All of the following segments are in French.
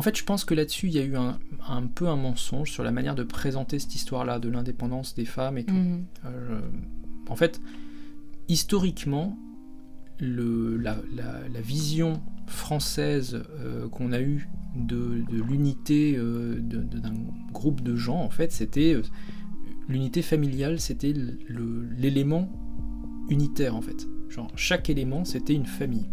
En fait, je pense que là-dessus, il y a eu un, un, peu un mensonge sur la manière de présenter cette histoire-là de l'indépendance des femmes et tout. Mhm. Euh, en fait, historiquement, le, la, la- la vision française euh, qu'on a eue de, de l'unité euh, d'un groupe de gens, en fait, c'était l'unité familiale, c'était l'élément unitaire, en fait. Genre, chaque élément, c'était une famille.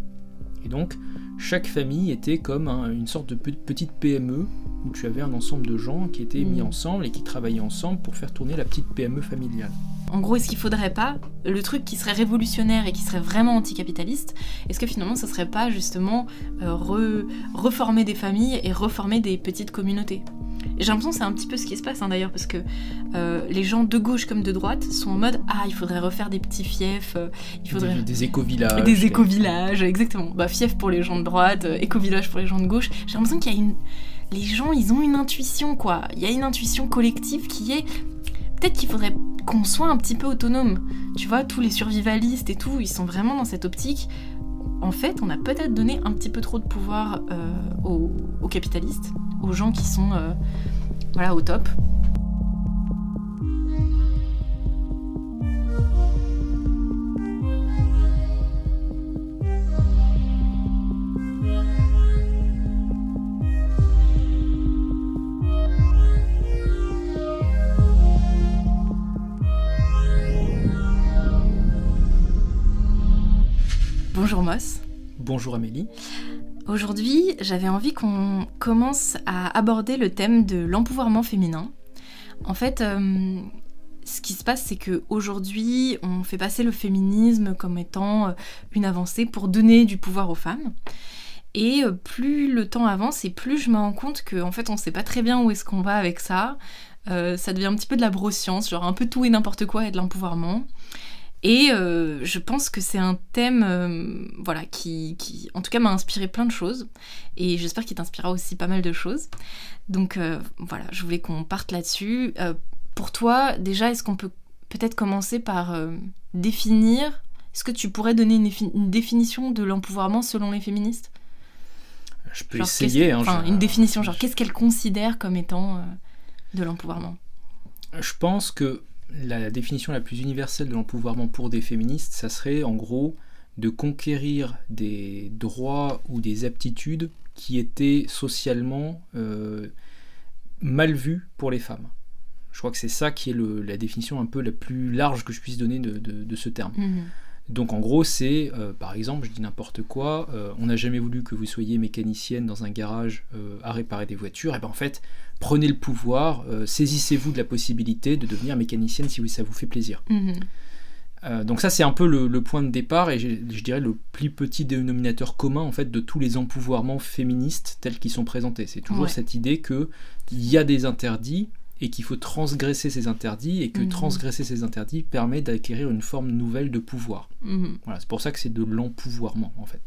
Et donc, chaque famille était comme un- une sorte de pe- petite PME où tu avais un ensemble de gens qui étaient mis Mhm. ensemble et qui travaillaient ensemble pour faire tourner la petite PME familiale. En gros, est-ce qu'il faudrait pas le truc qui serait révolutionnaire et qui serait vraiment anticapitaliste Est-ce que finalement, ce serait pas justement euh, re- reformer des familles et reformer des petites communautés? Et J'ai l'impression que c'est un petit peu ce qui se passe hein, d'ailleurs, parce que euh, les gens de gauche comme de droite sont en mode ah il faudrait refaire des petits fiefs, euh, il faudrait Des, des éco-villages. des éco-villages, exactement. Bah, fief pour les gens de droite, euh, éco-village pour les gens de gauche. J'ai l'impression qu'il y a une. Les gens, ils ont une intuition, quoi. Il y a une intuition collective qui est. Peut-être qu'il faudrait qu'on soit un petit peu autonome. Tu vois, tous les survivalistes et tout, ils sont vraiment dans cette optique. En fait, on a peut-être donné un petit peu trop de pouvoir euh, aux, capitalistes, aux gens qui sont euh, au top. Bonjour Moss. Bonjour Amélie. Aujourd'hui, j'avais envie qu'on commence à aborder le thème de l'empouvoirment féminin. En fait, euh, ce qui se passe, c'est que aujourd'hui, on fait passer le féminisme comme étant euh, une avancée pour donner du pouvoir aux femmes. Et euh, plus le temps avance, et plus je me rends compte qu'en en fait, on sait pas très bien où est-ce qu'on va avec ça. Euh, ça devient un petit peu de la broscience, genre un peu tout et n'importe quoi et de l'empouvoirment. Et euh, je pense que c'est un thème euh, voilà, qui, qui, en tout cas, m'a inspiré plein de choses. Et j'espère qu'il t'inspirera aussi pas mal de choses. Donc euh, voilà, je voulais qu'on parte là-dessus. Pour toi, déjà, est-ce qu'on peut peut-être commencer par définir Est-ce que tu pourrais donner une, définition de l'empouvoirment selon les féministes? Je peux Genre, essayer. hein, Enfin, je- une définition, genre qu'est-ce qu'elles considèrent comme étant de l'empouvoirment? Je pense que la définition la plus universelle de l'empouvoirment pour des féministes, ça serait en gros de conquérir des droits ou des aptitudes qui étaient socialement euh, mal vues pour les femmes. Je crois que c'est ça qui est la définition un peu la plus large que je puisse donner de, ce terme. Mhm. Donc en gros, c'est, euh, par exemple, je dis n'importe quoi, euh, on n'a jamais voulu que vous soyez mécanicienne dans un garage euh, à réparer des voitures, et ben en fait, prenez le pouvoir, saisissez-vous de la possibilité de devenir mécanicienne si ça vous fait plaisir. Mhm. Donc ça, c'est un peu le, le point de départ, et je, dirais le plus petit dénominateur commun en fait de tous les empouvoirments féministes tels qu'ils sont présentés. C'est toujours Ouais. cette idée que il y a des interdits et qu'il faut transgresser ces interdits, et que Mhm. transgresser ces interdits permet d'acquérir une forme nouvelle de pouvoir. Mhm. Voilà, c'est pour ça que c'est de l'empouvoirment en fait.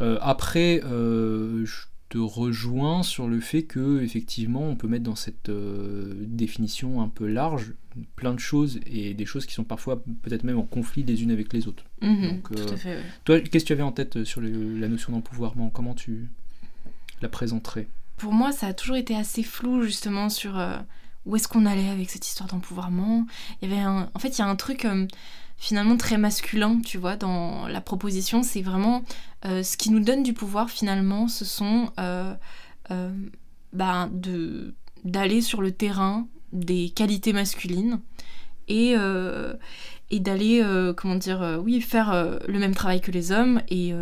Euh, après, euh, je te rejoins sur le fait que effectivement, on peut mettre dans cette euh, définition un peu large plein de choses et des choses qui sont parfois peut-être même en conflit les unes avec les autres. Mhm. Donc, Tout à fait. ouais. Toi, qu'est-ce que tu avais en tête sur le- la notion d'empouvoirment? Comment tu la présenterais? Pour moi, ça a toujours été assez flou justement sur euh, où est-ce qu'on allait avec cette histoire d'empouvoirment. Il y avait un... En fait, il y a un truc euh, finalement très masculin, tu vois, dans la proposition. C'est vraiment euh, ce qui nous donne du pouvoir finalement, ce sont de d'aller sur le terrain des qualités masculines et, et d'aller, comment dire, oui, faire le même travail que les hommes et,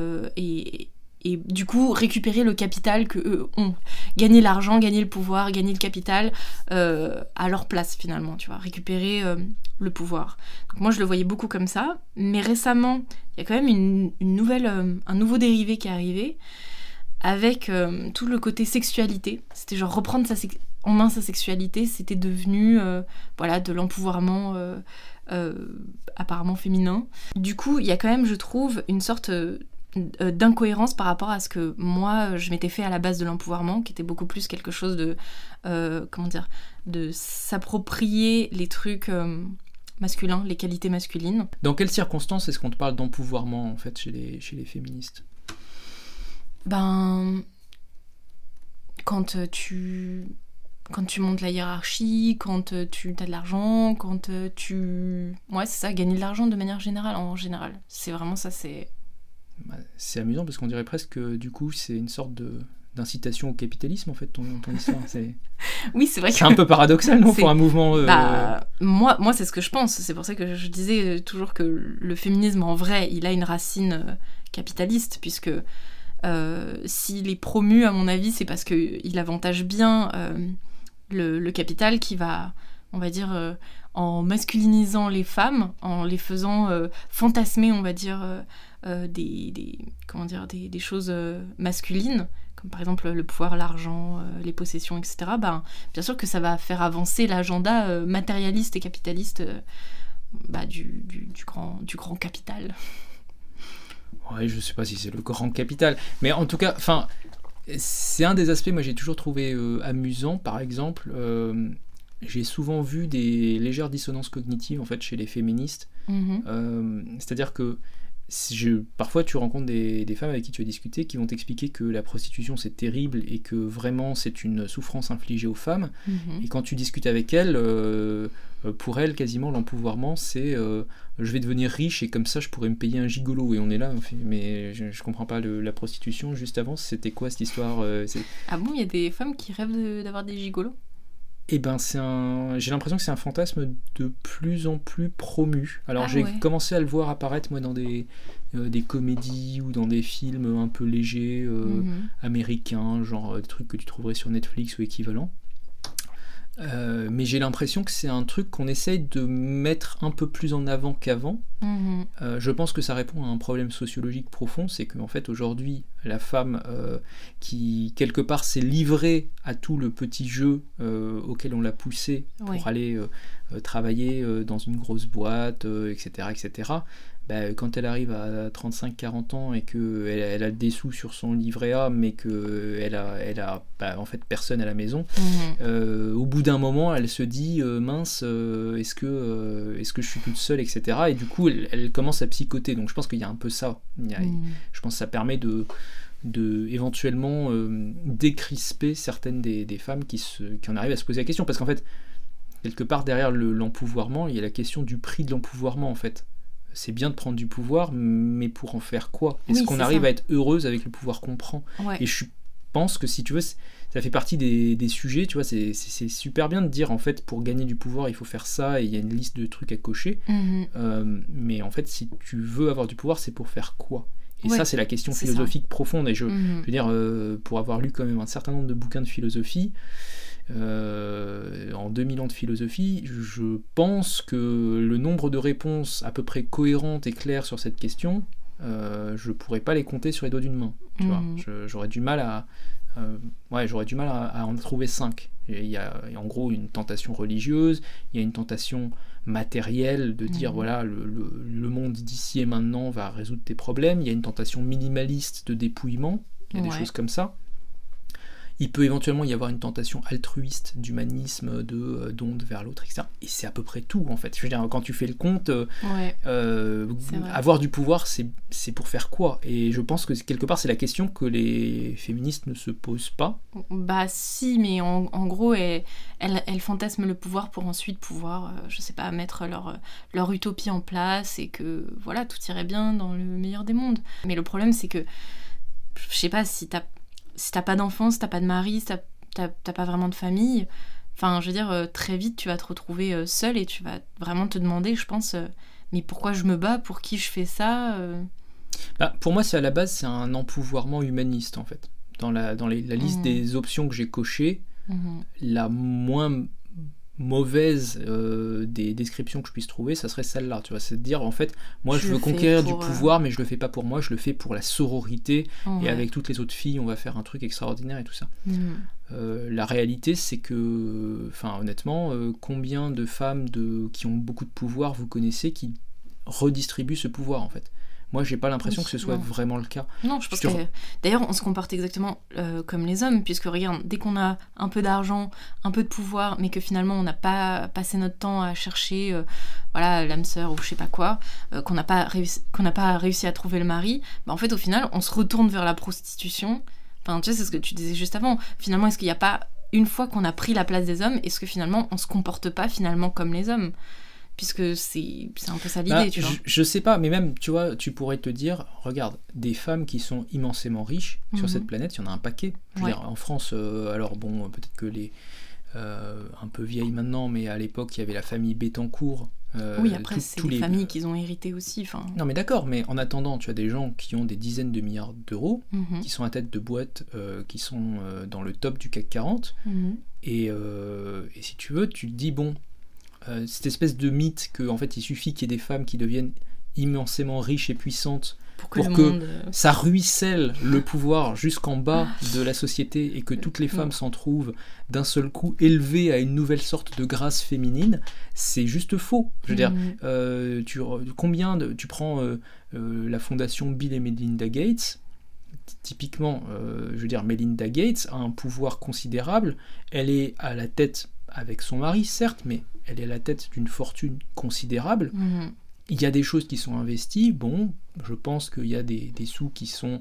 et du coup récupérer le capital que eux ont. Gagner l'argent, gagner le pouvoir, gagner le capital euh, à leur place finalement, tu vois, récupérer euh, le pouvoir. Donc moi je le voyais beaucoup comme ça, mais récemment il y a quand même une, nouvelle, euh, un nouveau dérivé qui est arrivé avec tout le côté sexualité. C'était genre reprendre en main sa sexualité, c'était devenu voilà de l'empouvoirment apparemment féminin. Du coup, il y a quand même, je trouve, une sorte d'incohérence par rapport à ce que moi je m'étais fait à la base de l'empouvoirment, qui était beaucoup plus quelque chose de euh, comment dire, de s'approprier les trucs euh, masculins, les qualités masculines. Dans quelles circonstances est-ce qu'on te parle d'empouvoirment en fait chez les, chez les féministes? Ben. quand tu quand tu montes la hiérarchie, quand tu as de l'argent, quand tu... Ouais, c'est ça, gagner de l'argent de manière générale, en général. C'est vraiment ça, c'est... Bah, c'est amusant parce qu'on dirait presque que du coup c'est une sorte de d'incitation au capitalisme en fait ton, ton histoire. C'est oui c'est vrai c'est un peu paradoxal non pour un mouvement euh, bah, moi moi c'est ce que je pense. C'est pour ça que je disais toujours que le féminisme en vrai il a une racine euh, capitaliste puisque euh, s'il est promu à mon avis c'est parce que il avantage bien le, le, capital qui va on va dire en masculinisant les femmes en les faisant fantasmer on va dire des, des, comment dire des, des choses masculines comme par exemple le pouvoir, l'argent, euh, les possessions, etc., ben, bien sûr que ça va faire avancer l'agenda euh, matérialiste et capitaliste euh, bah, du, du, grand, du grand capital. Ouais, je sais pas si c'est le grand capital, mais en tout cas, enfin, c'est un des aspects, moi j'ai toujours trouvé amusant, par exemple, j'ai souvent vu des légères dissonances cognitives en fait chez les féministes, mm-hmm. c'est-à-dire que je, parfois tu rencontres des, femmes avec qui tu as discuté qui vont t'expliquer que la prostitution c'est terrible et que vraiment c'est une souffrance infligée aux femmes. Mhm. Et quand tu discutes avec elles, euh, euh, pour elles quasiment l'empouvoirment c'est euh, je vais devenir riche et comme ça je pourrais me payer un gigolo. Et on est là, mais je, je comprends pas la prostitution. Juste avant, c'était quoi cette histoire Ah bon, il y a des femmes qui rêvent d'avoir des gigolos? Eh ben, c'est un... j'ai l'impression que c'est un fantasme de plus en plus promu. Alors, ah j'ai commencé à le voir apparaître, moi, dans des, euh, des comédies ou dans des films un peu légers, euh, mhm. américains, genre euh, des trucs que tu trouverais sur Netflix ou équivalent. Euh, mais j'ai l'impression que c'est un truc qu'on essaye de mettre un peu plus en avant qu'avant. Mhm. Euh, je pense que ça répond à un problème sociologique profond, c'est qu'en fait aujourd'hui, la femme euh, qui quelque part s'est livrée à tout le petit jeu auquel on l'a poussé pour aller travailler dans une grosse boîte, etc., etc. Bah, quand elle arrive à 35-40 ans et qu'elle elle a des sous sur son livret A, mais qu'elle a, elle a bah, en fait personne à la maison, mhm. euh, au bout d'un moment, elle se dit euh, mince, euh, est-ce que, est-ce que je suis toute seule, etc. Et du coup, elle, commence à psychoter. Donc je pense qu'il y a un peu ça. Mhm. Je pense que ça permet de de éventuellement décrisper certaines des, des femmes qui, se, qui en arrivent à se poser la question. Parce qu'en fait, quelque part derrière l'empouvoirment, il y a la question du prix de l'empouvoirment en fait c'est bien de prendre du pouvoir, mais pour en faire quoi? Est-ce qu'on arrive à être heureuse avec le pouvoir qu'on prend? Et je pense que si tu veux, ça fait partie des, sujets, tu vois, c'est super bien de dire en fait pour gagner du pouvoir il faut faire ça et il y a une liste de trucs à cocher. Mhm. Euh, mais en fait, si tu veux avoir du pouvoir, c'est pour faire quoi? Et ça, c'est la question philosophique profonde. Et je, mhm. je veux dire, euh, pour avoir lu quand même un certain nombre de bouquins de philosophie, euh, en 2000 ans de philosophie, je pense que le nombre de réponses à peu près cohérentes et claires sur cette question, euh, je pourrais pas les compter sur les doigts d'une main. Tu vois, mhm. j'aurais du mal à, euh, ouais, j'aurais du mal à, en trouver cinq. Il y, a, en gros une tentation religieuse, il y a une tentation matérielle de dire mhm. voilà le, le, monde d'ici et maintenant va résoudre tes problèmes. Il y a une tentation minimaliste de dépouillement. Il y a des choses comme ça. Il peut éventuellement y avoir une tentation altruiste d'humanisme, de euh, d'onde vers l'autre, etc. Et c'est à peu près tout, en fait. Je veux dire, quand tu fais le compte, euh, euh, avoir du pouvoir, c'est pour faire quoi? Et je pense que quelque part, c'est la question que les féministes ne se posent pas. Bah si, mais en, gros, elles, elles, fantasment le pouvoir pour ensuite pouvoir, je sais pas, mettre leur, leur utopie en place et que, voilà, tout irait bien dans le meilleur des mondes. Mais le problème, c'est que, je sais pas, si t'as si t'as pas d'enfant, si t'as pas de mari, si t'as pas vraiment de famille, enfin, je veux dire, euh, très vite, tu vas te retrouver euh, seul et tu vas vraiment te demander, je pense, euh, mais pourquoi je me bats? Pour qui je fais ça bah, Pour moi, c'est à la base, c'est un empouvoirment humaniste, en fait. Dans la, dans la liste mmh. des options que j'ai cochées, mmh. la moins mauvaise euh, des descriptions que je puisse trouver, ça serait celle-là. Tu vois, c'est de dire en fait, moi je, veux conquérir du euh, pouvoir, mais je le fais pas pour moi, je le fais pour la sororité et avec toutes les autres filles, on va faire un truc extraordinaire et tout ça. Mm. Euh, la réalité, c'est que, enfin, honnêtement, combien de femmes de, qui ont beaucoup de pouvoir vous connaissez qui redistribuent ce pouvoir en fait? Moi, j'ai pas l'impression que ce soit vraiment le cas. Non, je pense que. D'ailleurs, on se comporte exactement euh, comme les hommes, puisque regarde, dès qu'on a un peu d'argent, un peu de pouvoir, mais que finalement on n'a pas passé notre temps à chercher, euh, voilà, l'âme sœur ou je sais pas quoi, euh, qu'on n'a pas, réussi, qu'on n'a pas réussi à trouver le mari, bah, en fait, au final, on se retourne vers la prostitution Enfin, tu sais, c'est ce que tu disais juste avant. Finalement, est-ce qu'il n'y a pas, une fois qu'on a pris la place des hommes, est-ce que finalement, on se comporte pas finalement comme les hommes? Puisque c'est un peu ça l'idée, Bah, tu vois. je, je sais pas, mais même, tu vois, tu pourrais te dire, regarde, des femmes qui sont immensément riches sur Mhm. cette planète, il y en a un paquet. Je veux Ouais. dire, en France, euh, alors bon, peut-être que les. euh, un peu vieilles maintenant, mais à l'époque, il y avait la famille Bettencourt. euh, oui, après, c'est les- familles qu'ils ont hérité aussi. Non, mais d'accord, mais en attendant, tu as des gens qui ont des dizaines de milliards d'euros, mhm, qui sont à tête de boîtes, euh, qui sont dans le top du CAC 40. mhm. Et, et si tu veux, tu te dis, bon, euh, cette espèce de mythe que en fait il suffit qu'il y ait des femmes qui deviennent immensément riches et puissantes, Pour que Pour le que- monde. euh, ça ruisselle le pouvoir jusqu'en bas de la société et que toutes les femmes Non. s'en trouvent d'un seul coup élevées à une nouvelle sorte de grâce féminine, c'est juste faux. Je veux dire, mhm. euh, tu, combien de, tu prends euh, euh, la fondation Bill et Melinda Gates typiquement, je veux dire, Melinda Gates a un pouvoir considérable. Elle est à la tête avec son mari, certes, mais elle est à la tête d'une fortune considérable. Mhm. Il y a des choses qui sont investies. Bon, je pense qu'il y a des, des sous qui sont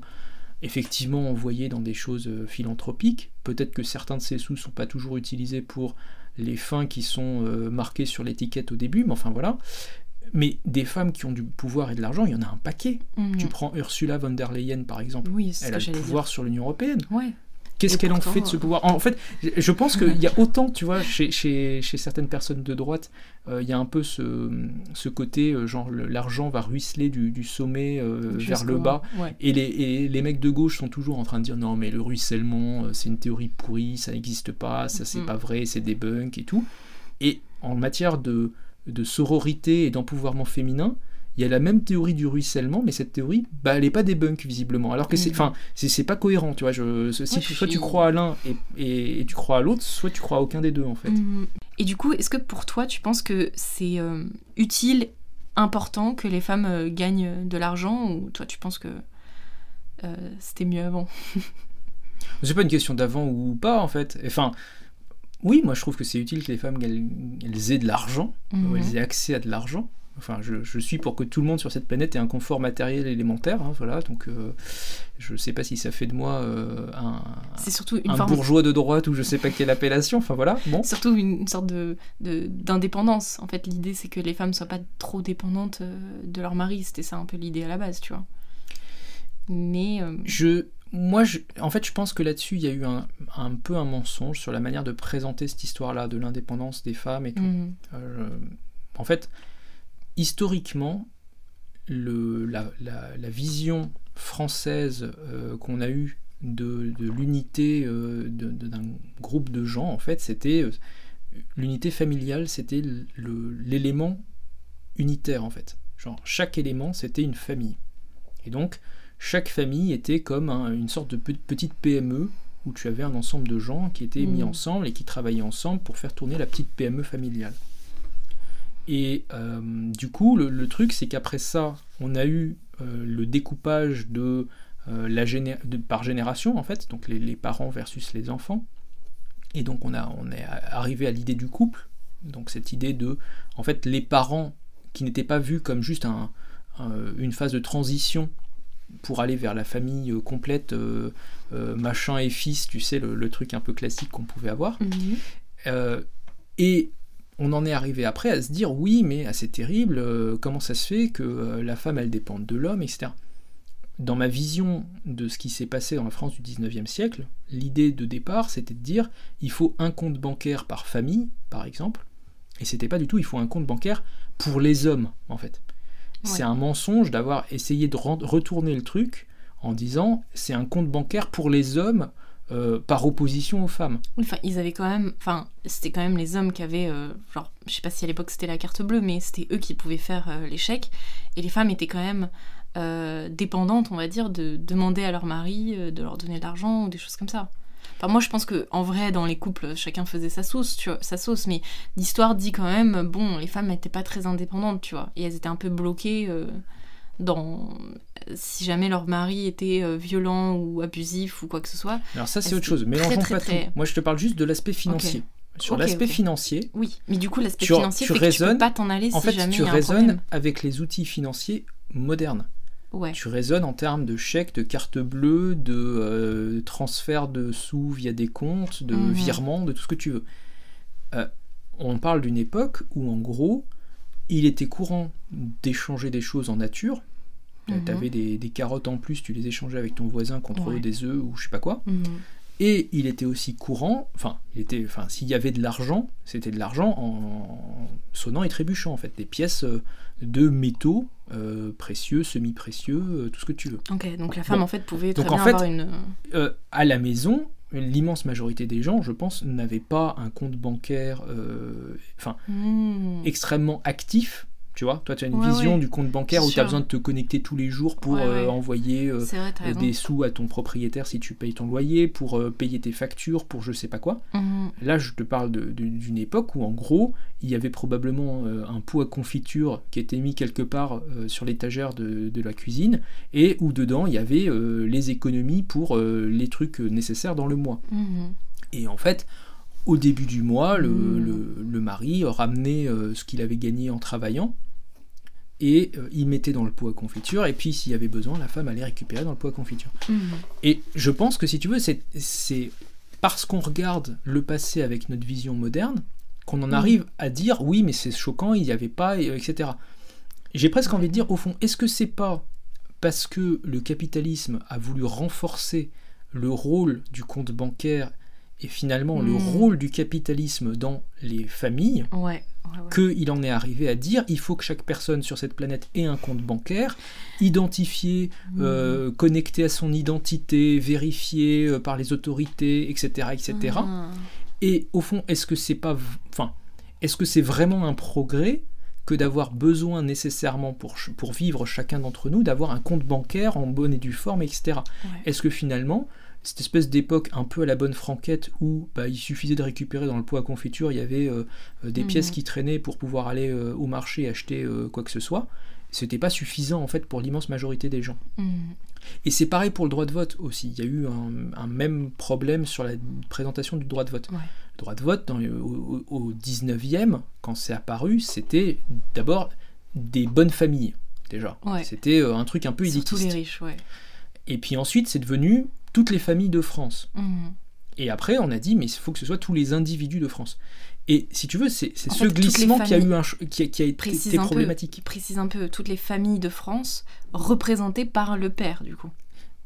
effectivement envoyés dans des choses euh, philanthropiques. Peut-être que certains de ces sous ne sont pas toujours utilisés pour les fins qui sont euh, marquées sur l'étiquette au début, mais enfin voilà. Mais des femmes qui ont du pouvoir et de l'argent, il y en a un paquet. Mhm. Tu prends Ursula von der Leyen par exemple. Oui, Elle a le dire. pouvoir sur l'Union Européenne. Ouais. Qu'est-ce qu'elle en fait de ce euh, pouvoir? En fait, je pense qu'il y a autant, tu vois, chez, chez, chez certaines personnes de droite, euh, il y a un peu ce, ce côté, euh, genre, l'argent va ruisseler du, du sommet euh, vers le bas. Ouais. Et les, et les mecs de gauche sont toujours en train de dire non, mais le ruissellement, c'est une théorie pourrie, ça n'existe pas, ça c'est Mhm. pas vrai, c'est des bunks et tout. Et en matière de, de sororité et d'empouvoirment féminin, il y a la même théorie du ruissellement, mais cette théorie, bah, elle n'est pas débunk visiblement. Alors que c'est, Mhm. enfin, c'est, pas cohérent, tu vois. Je, si Ouais, tu- je soit tu crois à l'un et, et- et tu crois à l'autre, soit tu crois à aucun des deux en fait. Mhm. Et du coup, est-ce que pour toi, tu penses que c'est euh, utile, important que les femmes euh, gagnent de l'argent ou toi, tu penses que euh, c'était mieux avant? C'est pas une question d'avant ou pas en fait. Enfin, oui, moi je trouve que c'est utile que les femmes elles, elles aient de l'argent, Mhm. ou elles aient accès à de l'argent. Enfin, je, je suis pour que tout le monde sur cette planète ait un confort matériel élémentaire, hein, voilà. Donc, euh, je sais pas si ça fait de moi euh, un, C'est surtout un forme, bourgeois de droite ou je sais pas quelle appellation. Enfin voilà, bon. surtout une sorte de d'indépendance. En fait, l'idée c'est que les femmes soient pas trop dépendantes euh, de leur mari. C'était ça un peu l'idée à la base, tu vois. Mais euh, Je, moi, je, en fait, je pense que là-dessus, il y a eu un, un peu un mensonge sur la manière de présenter cette histoire-là de l'indépendance des femmes et tout. mhm. Euh, en fait, historiquement, le, la, la- la vision française euh, qu'on a eue de, de l'unité euh, d'un groupe de gens, en fait, c'était euh, l'unité familiale, c'était l'élément unitaire, en fait. Genre, chaque élément, c'était une famille. Et donc, chaque famille était comme un- une sorte de pe- petite PME où tu avais un ensemble de gens qui étaient mis Mhm. ensemble et qui travaillaient ensemble pour faire tourner la petite PME familiale. Et euh, du coup, le, le truc, c'est qu'après ça, on a eu euh, le découpage de, euh, la géné- de- par génération, en fait, donc les, les parents versus les enfants. Et donc, on, a, on est arrivé à l'idée du couple, donc cette idée de, en fait, les parents qui n'étaient pas vus comme juste un- un- une phase de transition pour aller vers la famille complète, machin et fils, tu sais, le, le truc un peu classique qu'on pouvait avoir. Mhm. Et on en est arrivé après à se dire oui, mais ah, c'est terrible, euh, comment ça se fait que euh, la femme elle dépende de l'homme, etc. Dans ma vision de ce qui s'est passé dans la France du 19e siècle, l'idée de départ c'était de dire il faut un compte bancaire par famille, par exemple, et c'était pas du tout il faut un compte bancaire pour les hommes, en fait. C'est un mensonge d'avoir essayé de retourner le truc en disant c'est un compte bancaire pour les hommes euh, par opposition aux femmes. Enfin, ils avaient quand même. Enfin, c'était quand même les hommes qui avaient. euh, genre, je sais pas si à l'époque c'était la carte bleue, mais c'était eux qui pouvaient faire euh, chèques. Et les femmes étaient quand même euh, dépendantes, on va dire, de demander à leur mari de leur donner de l'argent ou des choses comme ça. Enfin, moi, je pense que en vrai, dans les couples, chacun faisait sa sauce, tu vois, sa sauce. Mais l'histoire dit quand même, bon, les femmes n'étaient pas très indépendantes, tu vois, et elles étaient un peu bloquées dans si jamais leur mari était euh, violent ou abusif ou quoi que ce soit. Alors ça c'est autre chose, mélangeons très, pas très, tout. Moi je te parle juste de l'aspect financier. Sur l'aspect financier, Oui, mais du coup, l'aspect Tu- financier tu fait que tu peux raisonnes- pas t'en aller en si fait jamais tu y a raisonnes avec les outils financiers modernes. Ouais. Tu raisonnes en termes de chèques, de cartes bleues, de euh, transfert de sous via des comptes, de Mhm. virements, de tout ce que tu veux. Euh, on parle d'une époque où, en gros, il était courant d'échanger des choses en nature. Mhm. Tu avais des, des carottes en plus, tu les échangeais avec ton voisin contre Ouais. des œufs ou je sais pas quoi. Mhm. Et il était aussi courant, enfin, il était, enfin, s'il y avait de l'argent, c'était de l'argent en sonnant et trébuchant en fait, des pièces euh, de métaux euh, précieux, semi-précieux, euh, tout ce que tu veux. Ok, donc la femme Bon. en fait pouvait très Donc, en bien fait- avoir une. Euh, à la maison, l'immense majorité des gens, je pense, n'avaient pas un compte bancaire, euh, enfin, Hmm. extrêmement actif. Tu vois, toi, tu as une Ouais, vision ouais. du compte bancaire où tu as besoin de te connecter tous les jours pour Ouais, euh, envoyer euh, vrai, raison. des sous à ton propriétaire si tu payes ton loyer, pour euh, payer tes factures, pour je sais pas quoi. Mhm. Là, je te parle d'une époque où, en gros, il y avait probablement euh, un pot à confiture qui était mis quelque part euh, sur l'étagère de, de la cuisine, et où dedans, il y avait euh, les économies pour euh, les trucs nécessaires dans le mois. Mhm. Et en fait, au début du mois, le, Mm. le- le mari ramenait euh, ce qu'il avait gagné en travaillant, et euh, il mettait dans le pot à confiture, et puis s'il y avait besoin, la femme allait récupérer dans le pot à confiture. Mhm. Et je pense que si tu veux, c'est- parce qu'on regarde le passé avec notre vision moderne qu'on en Mhm. arrive à dire oui, mais c'est choquant, il n'y avait pas, et- etc. J'ai presque envie de dire, au fond, est-ce que c'est pas parce que le capitalisme a voulu renforcer le rôle du compte bancaire et finalement le Mhm. rôle du capitalisme dans les familles Ouais, ouais, ouais. qu'il en est arrivé à dire il faut que chaque personne sur cette planète ait un compte bancaire, identifié, Mhm. euh, connecté à son identité, vérifié euh, par les autorités, etc., etc. Ah. Et au fond, est-ce que c'est pas, enfin, est-ce que c'est vraiment un progrès que d'avoir besoin nécessairement pour, pour vivre chacun d'entre nous d'avoir un compte bancaire en bonne et due forme, etc. Est-ce que finalement, cette espèce d'époque un peu à la bonne franquette où bah, il suffisait de récupérer dans le pot à confiture, il y avait euh, des Mhm. pièces qui traînaient pour pouvoir aller euh, au marché et acheter euh, quoi que ce soit, c'était pas suffisant en fait pour l'immense majorité des gens. Mhm. Et c'est pareil pour le droit de vote aussi. Il y a eu un, un même problème sur la présentation du droit de vote. Ouais. Le droit de vote, dans au, au- au 19e, quand c'est apparu, c'était d'abord des bonnes familles, déjà. Ouais. C'était un truc un peu Surtout élitiste. les riches, ouais. Et puis ensuite, c'est devenu toutes les familles de France. Mhm. Et après, on a dit, mais il faut que ce soit tous les individus de France. Et si tu veux, c'est ce fait, glissement qui a, eu un, qui a, qui a été peu. problématique. Précise un peu toutes les familles de France représentées par le père, du coup.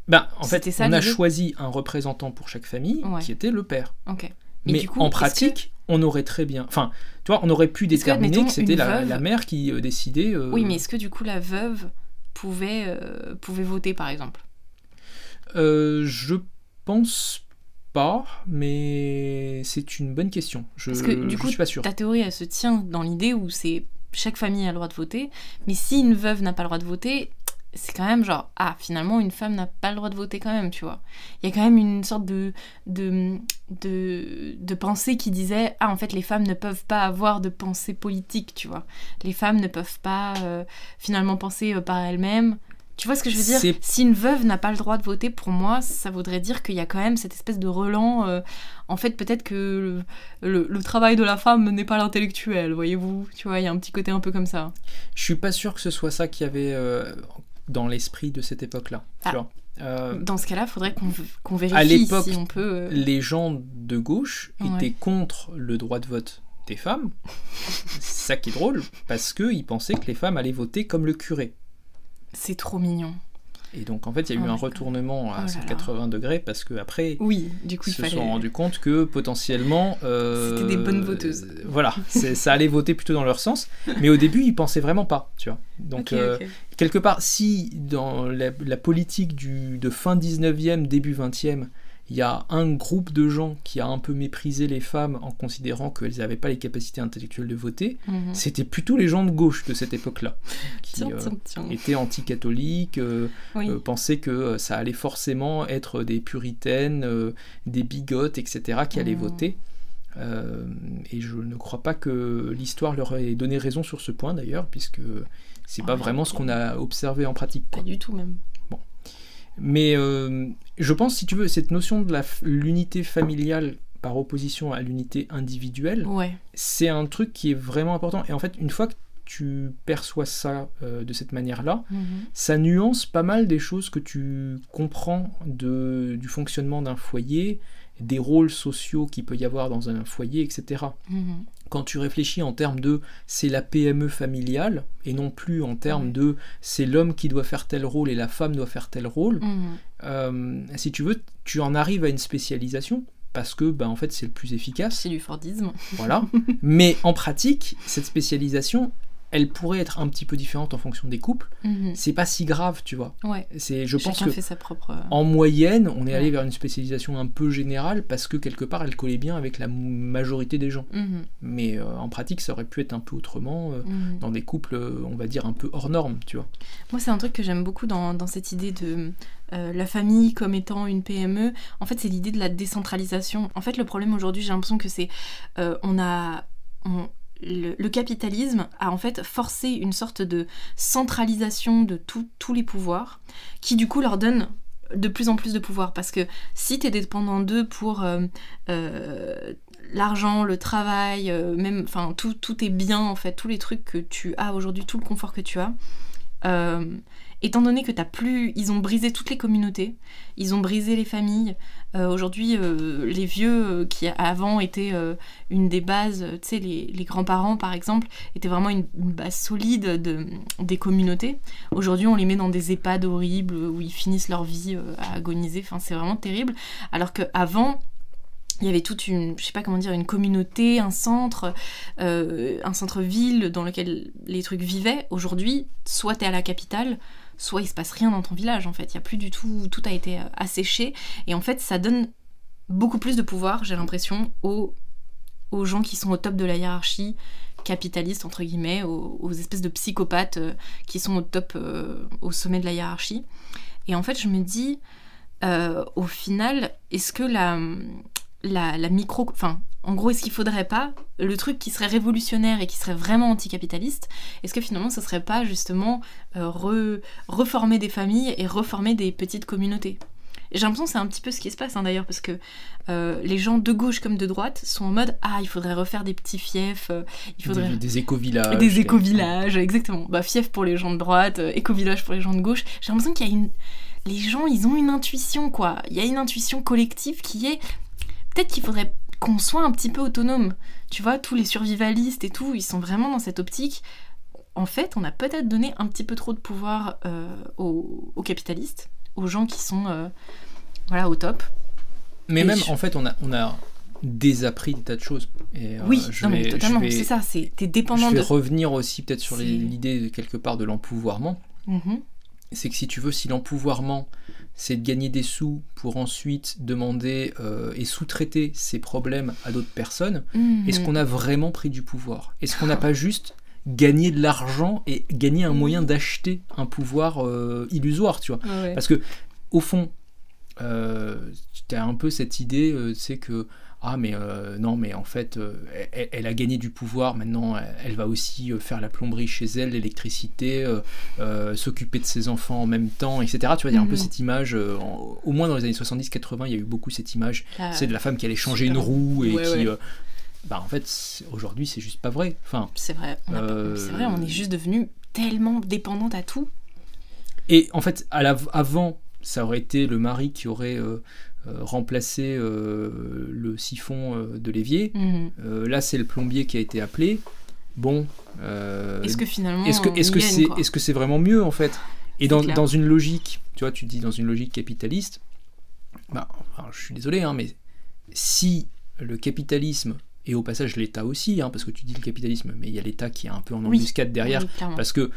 Ben, en fait, ça, on a choisi un représentant pour chaque famille, Ouais. qui était le père. Mais du coup, en que- pratique, on aurait très bien. Enfin, tu vois, on aurait pu que, déterminer que c'était une la, veuve- la mère qui euh, décidait. euh, Oui, mais est-ce que du coup la veuve pouvait, euh, pouvait voter, par exemple? Euh, je pense pas, mais c'est une bonne question. Je, Parce que, du je coup, suis pas sûr. Ta théorie, elle se tient dans l'idée où c'est chaque famille a le droit de voter, mais si une veuve n'a pas le droit de voter, c'est quand même genre, ah, finalement, une femme n'a pas le droit de voter quand même, tu vois. Il y a quand même une sorte de, de, de, de pensée qui disait, ah, en fait, les femmes ne peuvent pas avoir de pensée politique, tu vois. Les femmes ne peuvent pas euh, finalement penser euh, par elles-mêmes. Tu vois ce que je veux dire Si une veuve n'a pas le droit de voter, pour moi, ça voudrait dire qu'il y a quand même cette espèce de relan. euh, en fait, peut-être que le, le- le travail de la femme n'est pas l'intellectuel, voyez-vous? Tu vois, il y a un petit côté un peu comme ça. Je suis pas sûr que ce soit ça qu'il y avait euh, dans l'esprit de cette époque-là. Ah. Euh, Dans ce cas-là, il faudrait qu'on À vérifie l'époque, si on peut. les gens de gauche Ouais. étaient contre le droit de vote des femmes. C'est ça qui est drôle, parce qu'ils pensaient que les femmes allaient voter comme le curé. C'est trop mignon. Et donc, en fait, il y a eu Oh un God. retournement Oh à là 180 degrés, parce que après, Oui, du coup, ils il se fallait. sont rendus compte que potentiellement. euh, C'était des bonnes voteuses. euh, voilà, ça allait voter plutôt dans leur sens. Mais au début, ils pensaient vraiment pas, tu vois. Donc, euh, quelque part, si dans la, la politique du, de fin 19e, début 20e, il y a un groupe de gens qui a un peu méprisé les femmes en considérant qu'elles n'avaient pas les capacités intellectuelles de voter, Mhm. c'était plutôt les gens de gauche de cette époque-là, qui Tiens, euh, tiens, étaient anti-catholiques, euh, Oui. euh, pensaient que euh, ça allait forcément être des puritaines, euh, des bigotes, etc., qui allaient Mhm. voter. Et je ne crois pas que l'histoire leur ait donné raison sur ce point d'ailleurs, puisque c'est pas Ouais. vraiment ce qu'on a observé en pratique. Pas quoi. du tout, même. Mais euh, je pense, si tu veux, cette notion de l'unité familiale par opposition à l'unité individuelle, Ouais. c'est un truc qui est vraiment important. Et en fait, une fois que tu perçois ça euh, de cette manière-là, Mhm. ça nuance pas mal des choses que tu comprends de, du fonctionnement d'un foyer, des rôles sociaux qu'il peut y avoir dans un foyer, etc. Quand tu réfléchis en termes de c'est la PME familiale et non plus en termes de c'est l'homme qui doit faire tel rôle et la femme doit faire tel rôle, Mhm. euh, si tu veux, tu en arrives à une spécialisation parce que ben, en fait c'est le plus efficace. C'est du Fordisme. Voilà. Mais en pratique, cette spécialisation, elle pourrait être un petit peu différente en fonction des couples. Mhm. C'est pas si grave, tu vois. Ouais. C'est, je pense que fait sa propre. euh, en moyenne, on est allé vers une spécialisation un peu générale parce que quelque part, elle collait bien avec la majorité des gens. mhm. Mais euh, en pratique, ça aurait pu être un peu autrement euh, Mhm. dans des couples, on va dire un peu hors normes, tu vois. Moi, c'est un truc que j'aime beaucoup dans, dans cette idée de euh, la famille comme étant une PME. En fait, c'est l'idée de la décentralisation. En fait, le problème aujourd'hui, j'ai l'impression que c'est. on a. on- le, capitalisme a en fait forcé une sorte de centralisation de tous les pouvoirs qui du coup leur donne de plus en plus de pouvoir parce que si tu es dépendant d'eux pour euh, euh, l'argent, le travail, euh, même enfin tout, tout est bien en fait, tous les trucs que tu as aujourd'hui, tout le confort que tu as, étant donné que t'as plus, ils ont brisé toutes les communautés, ils ont brisé les familles. Euh, Aujourd'hui, euh, les vieux euh, qui avant étaient une des bases, tu sais, les, les grands-parents par exemple, étaient vraiment une, base solide de, des communautés. Aujourd'hui, on les met dans des EHPAD horribles où ils finissent leur vie à agoniser. Enfin, c'est vraiment terrible. Alors que avant il y avait toute une, je sais pas comment dire, une communauté, un centre, un centre-ville dans lequel les trucs vivaient. Aujourd'hui, soit t'es à la capitale, soit il se passe rien dans ton village en fait. Il y a plus du tout, tout a été euh, asséché. Et en fait, ça donne beaucoup plus de pouvoir, j'ai l'impression, aux, aux gens qui sont au top de la hiérarchie capitaliste entre guillemets, aux, espèces de psychopathes euh, qui sont au top, euh, au sommet de la hiérarchie. Et en fait, je me dis, au final, est-ce que la, la, la micro... Enfin, en gros, est-ce qu'il faudrait pas le truc qui serait révolutionnaire et qui serait vraiment anticapitaliste Est-ce que finalement, ce serait pas justement euh, re- reformer des familles et reformer des petites communautés? J'ai l'impression que c'est un petit peu ce qui se passe hein, d'ailleurs, parce que euh, les gens de gauche comme de droite sont en mode Ah, il faudrait refaire des petits fiefs, euh, il faudrait. Des, des éco-villages. Des éco-villages, exactement. Bah, fief pour les gens de droite, éco-village pour les gens de gauche. J'ai l'impression qu'il y a une. Les gens, ils ont une intuition, quoi. Il y a une intuition collective qui est. Peut-être qu'il faudrait qu'on soit un petit peu autonome. Tu vois, tous les survivalistes et tout, ils sont vraiment dans cette optique. En fait, on a peut-être donné un petit peu trop de pouvoir euh, aux, aux capitalistes, aux gens qui sont euh, voilà, au top. Mais Et même, je- en fait, on a, on a désappris des tas de choses. Et, euh, oui, je non, mais vais- totalement, je vais- c'est ça. c'est- T'es Je dépendant vais de. revenir aussi peut-être sur l'idée de quelque part de l'empouvoirment. Mhm. c'est que si tu veux, si l'empouvoirment, c'est de gagner des sous pour ensuite demander euh, et sous-traiter ses problèmes à d'autres personnes, Mhm. est-ce qu'on a vraiment pris du pouvoir? Est-ce qu'on n'a pas juste gagné de l'argent et gagné un moyen d'acheter un pouvoir euh, illusoire, tu vois? Ouais. Parce que, au fond, euh, tu as un peu cette idée, euh, c'est que ah mais euh, non mais en fait euh, elle, elle a gagné du pouvoir maintenant elle, elle va aussi euh, faire la plomberie chez elle l'électricité euh, s'occuper de ses enfants en même temps etc tu vois il y a un peu Mhm. cette image en- au moins dans les années 70-80 il y a eu beaucoup cette image La- c'est de la femme qui allait changer une roue et Ouais, qui ouais. bah en fait aujourd'hui c'est juste pas vrai enfin C'est vrai, c'est vrai, on est juste devenu tellement dépendante à tout. Et en fait, à la- avant, ça aurait été le mari qui aurait euh, remplacé euh, le siphon euh, de l'évier. Mhm. Là, c'est le plombier qui a été appelé. Bon. Est-ce que finalement, est-ce que c'est est-ce que c'est vraiment mieux en fait? Et dans, dans une logique, tu vois, tu dis dans une logique capitaliste. Bah, enfin, je suis désolé, hein, mais si le capitalisme et au passage l'État aussi, hein, parce que tu dis le capitalisme, mais il y a l'État qui est un peu en Oui. embuscade derrière, Oui, parce que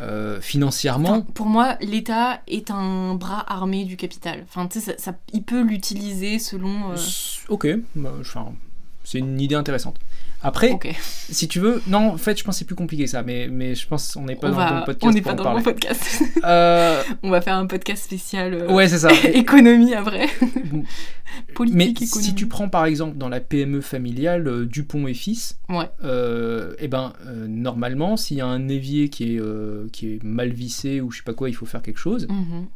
euh, financièrement, Enfin, pour moi, l'État est un bras armé du capital. Enfin, tu sais, ça, ça- il peut l'utiliser selon. euh, Ok, bah, c'est une idée intéressante. Après, si tu veux, non, en fait, je pense que c'est plus compliqué que ça, mais, mais je pense qu'on n'est pas on dans le va, bon podcast on n'est pas dans le bon podcast. Euh, on va faire un podcast spécial euh, ouais, c'est ça. économie après. Politique, mais économie. si tu prends par exemple dans la PME familiale euh, Dupont et Fils, Ouais. euh, eh ben normalement, s'il y a un évier qui est, qui est mal vissé ou je sais pas quoi, il faut faire quelque chose. Mhm.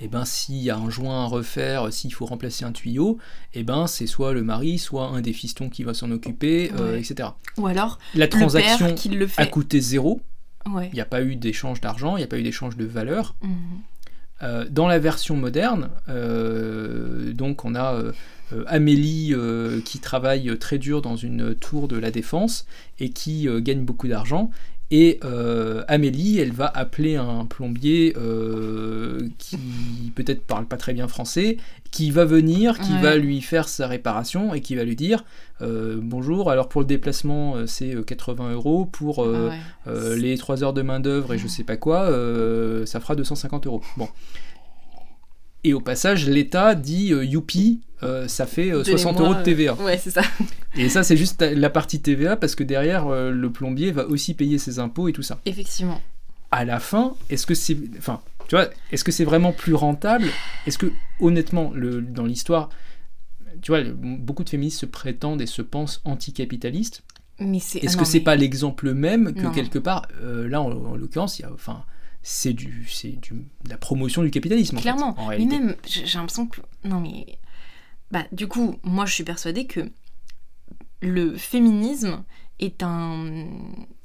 Et ben s'il y a un joint à refaire, s'il faut remplacer un tuyau, et ben c'est soit le mari, soit un des fistons qui va s'en occuper, euh, etc. Ou alors La le père transaction qui le a coûté zéro, Ouais. il n'y a pas eu d'échange d'argent, il n'y a pas eu d'échange de valeur. Mhm. Euh, dans la version moderne, euh, donc on a euh, Amélie qui travaille très dur dans une tour de la défense et qui gagne beaucoup d'argent. Et euh, Amélie, elle va appeler un plombier euh, qui peut-être parle pas très bien français, qui va venir, qui Ouais. va lui faire sa réparation et qui va lui dire euh, bonjour. Alors pour le déplacement, c'est euh, 80 euros pour Ah ouais. les 3 heures de main d'œuvre et je sais pas quoi, ça fera 250 euros. Bon. Et au passage, l'État dit euh, youpi, euh, ça fait euh, 60 Donnez-moi, euros de TVA. Ouais, c'est ça. Et ça, c'est juste la partie TVA parce que derrière, euh, le plombier va aussi payer ses impôts et tout ça. Effectivement. À la fin, est-ce que c'est, enfin, tu vois, est-ce que c'est vraiment plus rentable? Est-ce que, honnêtement, le, dans l'histoire, tu vois, beaucoup de féministes se prétendent et se pensent anticapitalistes. Mais c'est. Est-ce ah que c'est mais- pas l'exemple même que Non. quelque part, euh, là en, en l'occurrence, il y a, enfin, c'est du, c'est du, de la promotion du capitalisme. en fait, Clairement. en mais même, j'ai l'impression que. Non, mais. Bah, du coup, moi, je suis persuadée que le féminisme est un.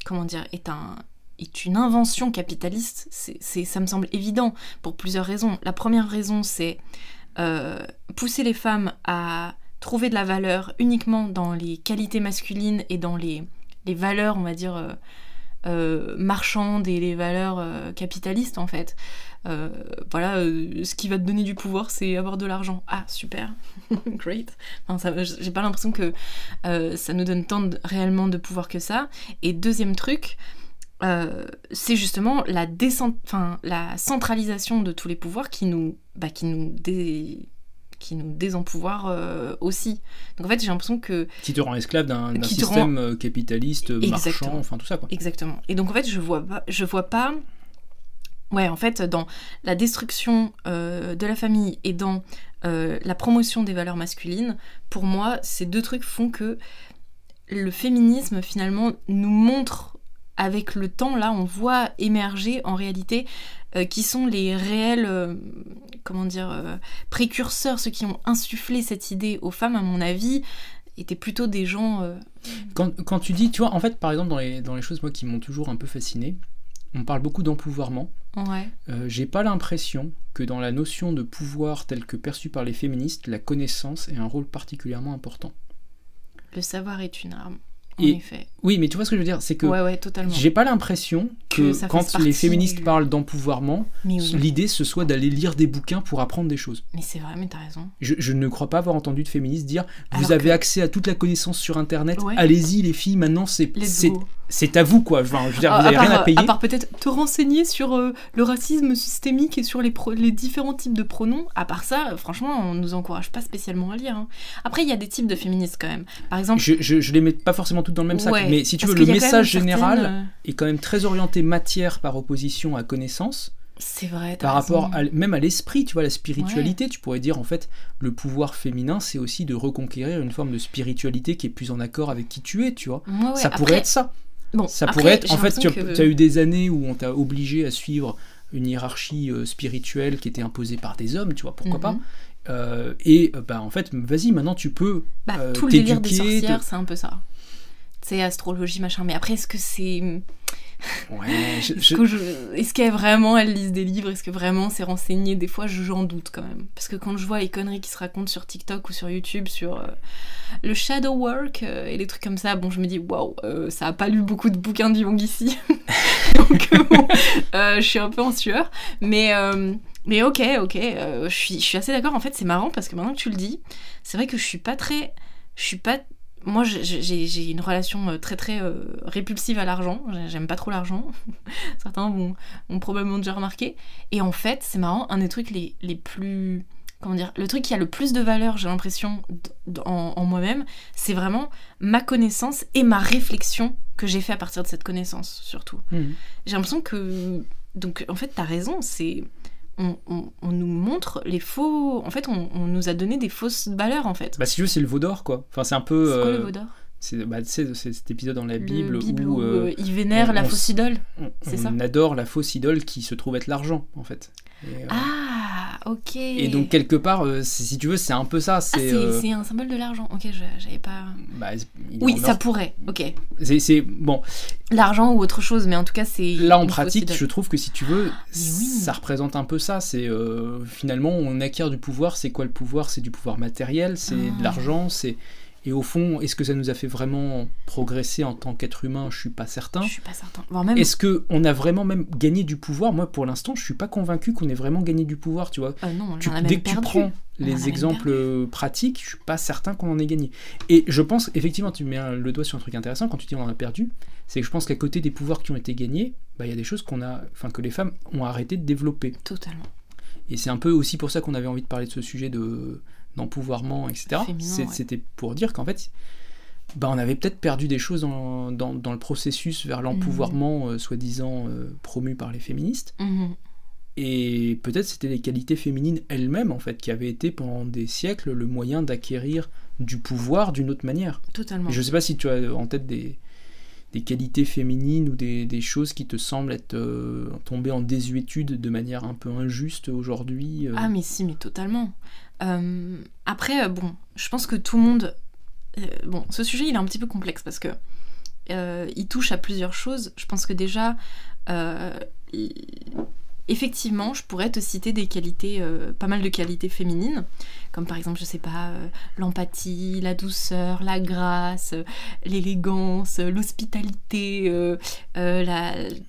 Comment dire Est un. Est une invention capitaliste. C'est- ça me semble évident pour plusieurs raisons. La première raison, c'est euh, pousser les femmes à trouver de la valeur uniquement dans les qualités masculines et dans les, les valeurs, on va dire, euh, euh, marchandes et les valeurs euh, capitalistes, en fait. Euh, voilà, euh, ce qui va te donner du pouvoir, c'est avoir de l'argent. Ah, super, great. J'ai pas l'impression que ça nous donne tant de- réellement de pouvoir que ça. Et deuxième truc, c'est justement la, la centralisation de tous les pouvoirs qui nous, bah, qui nous, dé- qui nous désempouvoire euh, aussi. Donc en fait, j'ai l'impression que Qui te rend esclave d'un système euh, capitaliste, euh, marchand, Exactement. enfin tout ça quoi. Exactement. Et donc en fait, je vois pas, je vois pas. Ouais, en fait, dans la destruction euh, de la famille et dans euh, la promotion des valeurs masculines, pour moi, ces deux trucs font que le féminisme finalement nous montre avec le temps, là, on voit émerger en réalité qui sont les réels, euh, comment dire, euh, précurseurs, ceux qui ont insufflé cette idée aux femmes, à mon avis, étaient plutôt des gens. euh, Quand, quand tu dis, tu vois, en fait, par exemple, dans les, dans les choses moi qui m'ont toujours un peu fasciné, on parle beaucoup d'empouvoirment. Ouais. Euh, J'ai pas l'impression que dans la notion de pouvoir telle que perçue par les féministes, la connaissance ait un rôle particulièrement important. Le savoir est une arme, en Et- effet. Oui, mais tu vois ce que je veux dire, c'est que Ouais, ouais, j'ai pas l'impression que, quand les féministes du- parlent d'empouvoirment, oui, l'idée ce soit d'aller lire des bouquins pour apprendre des choses. mais c'est vrai, mais t'as raison. Je, je ne crois pas avoir entendu de féministes dire vous avez que- accès à toute la connaissance sur internet, Ouais. allez-y les filles, maintenant c'est c'est- à vous quoi. Enfin, je veux dire, Ah, vous avez à rien à payer. à part peut-être te renseigner sur euh, le racisme systémique et sur les, pro- les différents types de pronoms. À part ça, euh, franchement, on nous encourage pas spécialement à lire. hein. Après, il y a des types de féministes quand même. Par exemple, Je, je, je les mets pas forcément toutes dans le même sac, ouais, mais si tu veux, le message général euh, est quand même très orienté matière par opposition à connaissance, C'est vrai, par raison. rapport à, même à l'esprit, tu vois, la spiritualité. Tu pourrais dire en fait, le pouvoir féminin, c'est aussi de reconquérir une forme de spiritualité qui est plus en accord avec qui tu es, tu vois. Ouais, ça après- pourrait être ça. Bon, Ça après, pourrait être, en fait, tu as, que- eu des années où on t'a obligé à suivre une hiérarchie euh, spirituelle qui était imposée par des hommes, tu vois, pourquoi Mhm. pas. Euh, et bah en fait, vas-y, maintenant tu peux Bah, euh, tout le délire des t'éduquer, sorcières, te- c'est un peu ça. C'est astrologie, machin. Mais après, est-ce que c'est. Ouais, je- Est-ce je- que je- est-ce qu'elle vraiment elle lise des livres? Est-ce que vraiment c'est renseigné? Des fois, je- j'en doute quand même. Parce que quand je vois les conneries qui se racontent sur TikTok ou sur YouTube sur euh, le shadow work euh, et les trucs comme ça, bon, je me dis waouh, euh, ça a pas lu beaucoup de bouquins du Jung ici. Donc, bon, je suis un peu en sueur. Mais, mais ok, ok, euh, je suis, je suis assez d'accord. En fait, c'est marrant parce que maintenant que tu le dis, c'est vrai que je suis pas très. Je suis pas moi, j'ai- une relation euh, très très euh, répulsive à l'argent. J'ai- J'aime pas trop l'argent. Certains vont, ont probablement déjà remarqué. Et en fait, c'est marrant, un des trucs les, les plus. Comment dire Le truc qui a le plus de valeur, j'ai l'impression, en, en moi-même, c'est vraiment ma connaissance et ma réflexion que j'ai fait à partir de cette connaissance, surtout. Mhm. J'ai l'impression que. Donc, en fait, t'as raison, c'est. On, on- on nous montre les faux. En fait, on, on nous a donné des fausses valeurs, en fait. Bah si tu veux, c'est le veau d'or quoi. Enfin, c'est un peu. c'est quoi le euh, veau d'or? C'est bah, c'est cet épisode dans la Le Bible, Bible où, euh, euh, il vénère on- la fausse idole. on, c'est on ça? adore la fausse idole qui se trouve être l'argent en fait. Et, euh, Ah, ok. et donc quelque part, euh, si tu veux, c'est un peu ça. Ah, C'est, euh, c'est un symbole de l'argent. Ok, je- j'avais pas. bah, Oui, ça pourrait. Ok. C'est, bon. L'argent ou autre chose, mais en tout cas, c'est. Là, en pratique, je trouve que si tu veux, oui. ça représente un peu ça. C'est finalement, on acquiert du pouvoir. C'est quoi le pouvoir? C'est du pouvoir matériel, c'est Ah. de l'argent, c'est et au fond, est-ce que ça nous a fait vraiment progresser en tant qu'être humain? Je suis pas certain. Je suis pas certain. Même. Est-ce que on a vraiment même gagné du pouvoir? Moi, pour l'instant, je suis pas convaincu qu'on ait vraiment gagné du pouvoir. Tu vois, Euh, non, on Tu- en a dès même que tu prends On les exemples pratiques, je suis pas certain qu'on en ait gagné. Et je pense, effectivement, tu mets le doigt sur un truc intéressant quand tu dis on en a perdu, c'est que je pense qu'à côté des pouvoirs qui ont été gagnés, bah, il y a des choses qu'on a, enfin que les femmes ont arrêté de développer. Totalement. Et c'est un peu aussi pour ça qu'on avait envie de parler de ce sujet de d'empouvoirment, etc. Ouais. C'était pour dire qu'en fait, bah, on avait peut-être perdu des choses dans, dans- dans le processus vers l'empouvoirment, euh, soi-disant euh, promu par les féministes. Mhm. Et peut-être c'était les qualités féminines elles-mêmes, en fait, qui avaient été pendant des siècles le moyen d'acquérir du pouvoir d'une autre manière. Totalement. Et je sais pas si tu as en tête des, des qualités féminines ou des, choses qui te semblent être euh, tombées en désuétude de manière un peu injuste aujourd'hui. euh. Ah, mais si, mais totalement. Euh, après, bon, je pense que tout le monde. bon, ce sujet, il est un petit peu complexe parce que il touche à plusieurs choses. Je pense que déjà, effectivement, je pourrais te citer des qualités, euh, pas mal de qualités féminines, comme par exemple, je sais pas, euh, l'empathie, la douceur, la grâce, euh, l'élégance, l'hospitalité,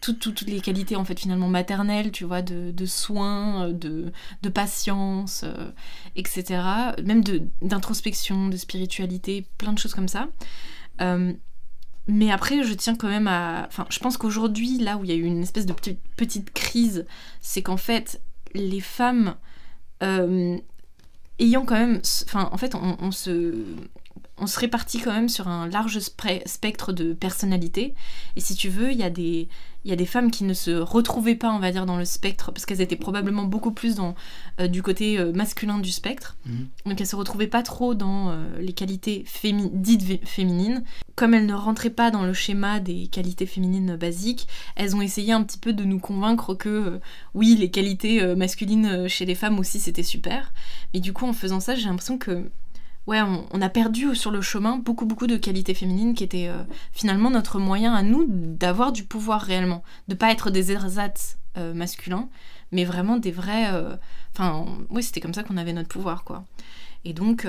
toutes les qualités en fait finalement maternelles, tu vois, de, de soins, de, de patience, etc. Même de- d'introspection, de, spiritualité, plein de choses comme ça. Mais après, je tiens quand même à... Enfin, je pense qu'aujourd'hui, là où il y a eu une espèce de petite, crise, c'est qu'en fait, les femmes, euh, ayant quand même... Enfin, en fait, on se... On se répartit quand même sur un large spectre de personnalités. Et si tu veux, il y, a des, y a des femmes qui ne se retrouvaient pas, on va dire, dans le spectre, parce qu'elles étaient probablement beaucoup plus dans, euh, du côté euh, masculin du spectre. Mhm. Donc elles se retrouvaient pas trop dans euh, les qualités fémi- dites féminines. Comme elles ne rentraient pas dans le schéma des qualités féminines basiques, elles ont essayé un petit peu de nous convaincre que oui, les qualités masculines chez les femmes aussi c'était super. Mais du coup, en faisant ça, j'ai l'impression que ouais, on, a perdu sur le chemin beaucoup beaucoup de qualités féminines qui étaient euh, finalement notre moyen à nous d'avoir du pouvoir réellement, de pas être des ersatz euh, masculins, mais vraiment des vrais. euh, Enfin, oui, c'était comme ça qu'on avait notre pouvoir, quoi. Et donc,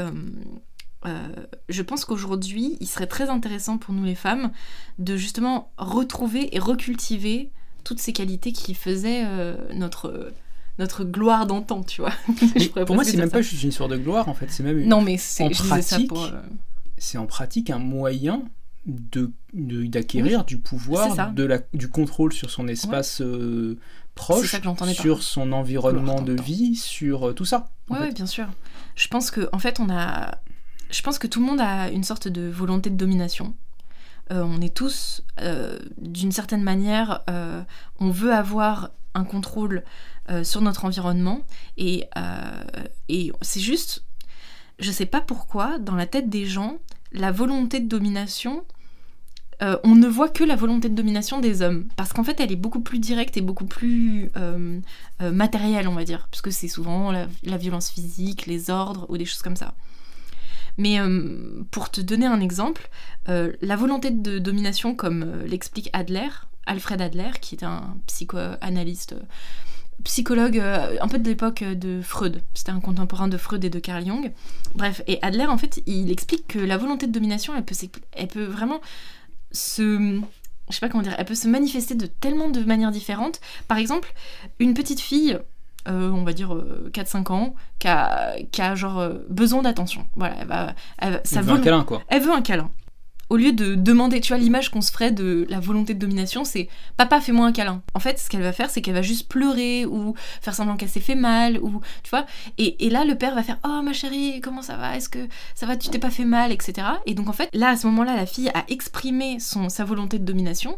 je pense qu'aujourd'hui, il serait très intéressant pour nous les femmes de justement retrouver et recultiver toutes ces qualités qui faisaient notre, notre gloire d'antan, tu vois. Je pour moi, c'est même pas juste une histoire de gloire, en fait. C'est même, Non, mais c'est, euh, c'est en pratique un moyen de de- d'acquérir du pouvoir, de la, du contrôle sur son espace euh, proche, sur son environnement de vie, sur euh, tout ça. Ouais, ouais, bien sûr. Je pense que, en fait, on a. Je pense que tout le monde a une sorte de volonté de domination. Euh, on est tous, d'une certaine manière, on veut avoir un contrôle euh, sur notre environnement. Et, euh, c'est juste, je sais pas pourquoi, dans la tête des gens, la volonté de domination, euh, on ne voit que la volonté de domination des hommes. Parce qu'en fait, elle est beaucoup plus directe et beaucoup plus matérielle, on va dire. Puisque c'est souvent la, la violence physique, les ordres ou des choses comme ça. Mais pour te donner un exemple, la volonté de domination, comme l'explique Adler, Alfred Adler, qui est un psychoanalyste, psychologue euh, un peu de l'époque de Freud, c'était un contemporain de Freud et de Carl Jung. Bref, et Adler, en fait, il explique que la volonté de domination, elle peut, elle peut vraiment se... Je sais pas comment dire, elle peut se manifester de tellement de manières différentes. Par exemple, une petite fille, euh, on va dire euh, 4-5 ans, qui a, qui a genre euh, besoin d'attention. Voilà, elle va, elle sa Il veut un câlin, quoi. elle veut un câlin. Au lieu de demander, tu vois, l'image qu'on se ferait de la volonté de domination, c'est papa, fais-moi un câlin. En fait, ce qu'elle va faire, c'est qu'elle va juste pleurer ou faire semblant qu'elle s'est fait mal ou tu vois. Et, et là, le père va faire oh ma chérie, comment ça va? Est-ce que ça va? Tu t'es pas fait mal, etc. Et donc en fait, là, à ce moment-là, la fille a exprimé son sa volonté de domination.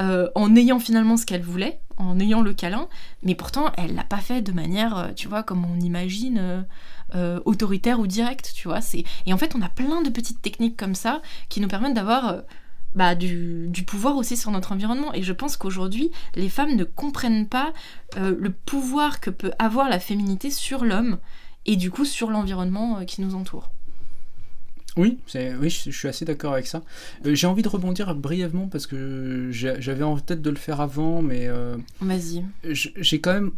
euh, en ayant finalement ce qu'elle voulait, en ayant le câlin, mais pourtant elle l'a pas fait de manière, euh, tu vois, comme on imagine, euh, euh, autoritaire ou directe, tu vois. C'est et en fait on a plein de petites techniques comme ça qui nous permettent d'avoir euh, bah, du, du, pouvoir aussi sur notre environnement. Et je pense qu'aujourd'hui, les femmes ne comprennent pas euh, le pouvoir que peut avoir la féminité sur l'homme et du coup sur l'environnement qui nous entoure. Oui, oui, je suis assez d'accord avec ça. Euh, j'ai envie de rebondir brièvement parce que j'avais en tête de le faire avant, mais. Vas-y. J'ai quand même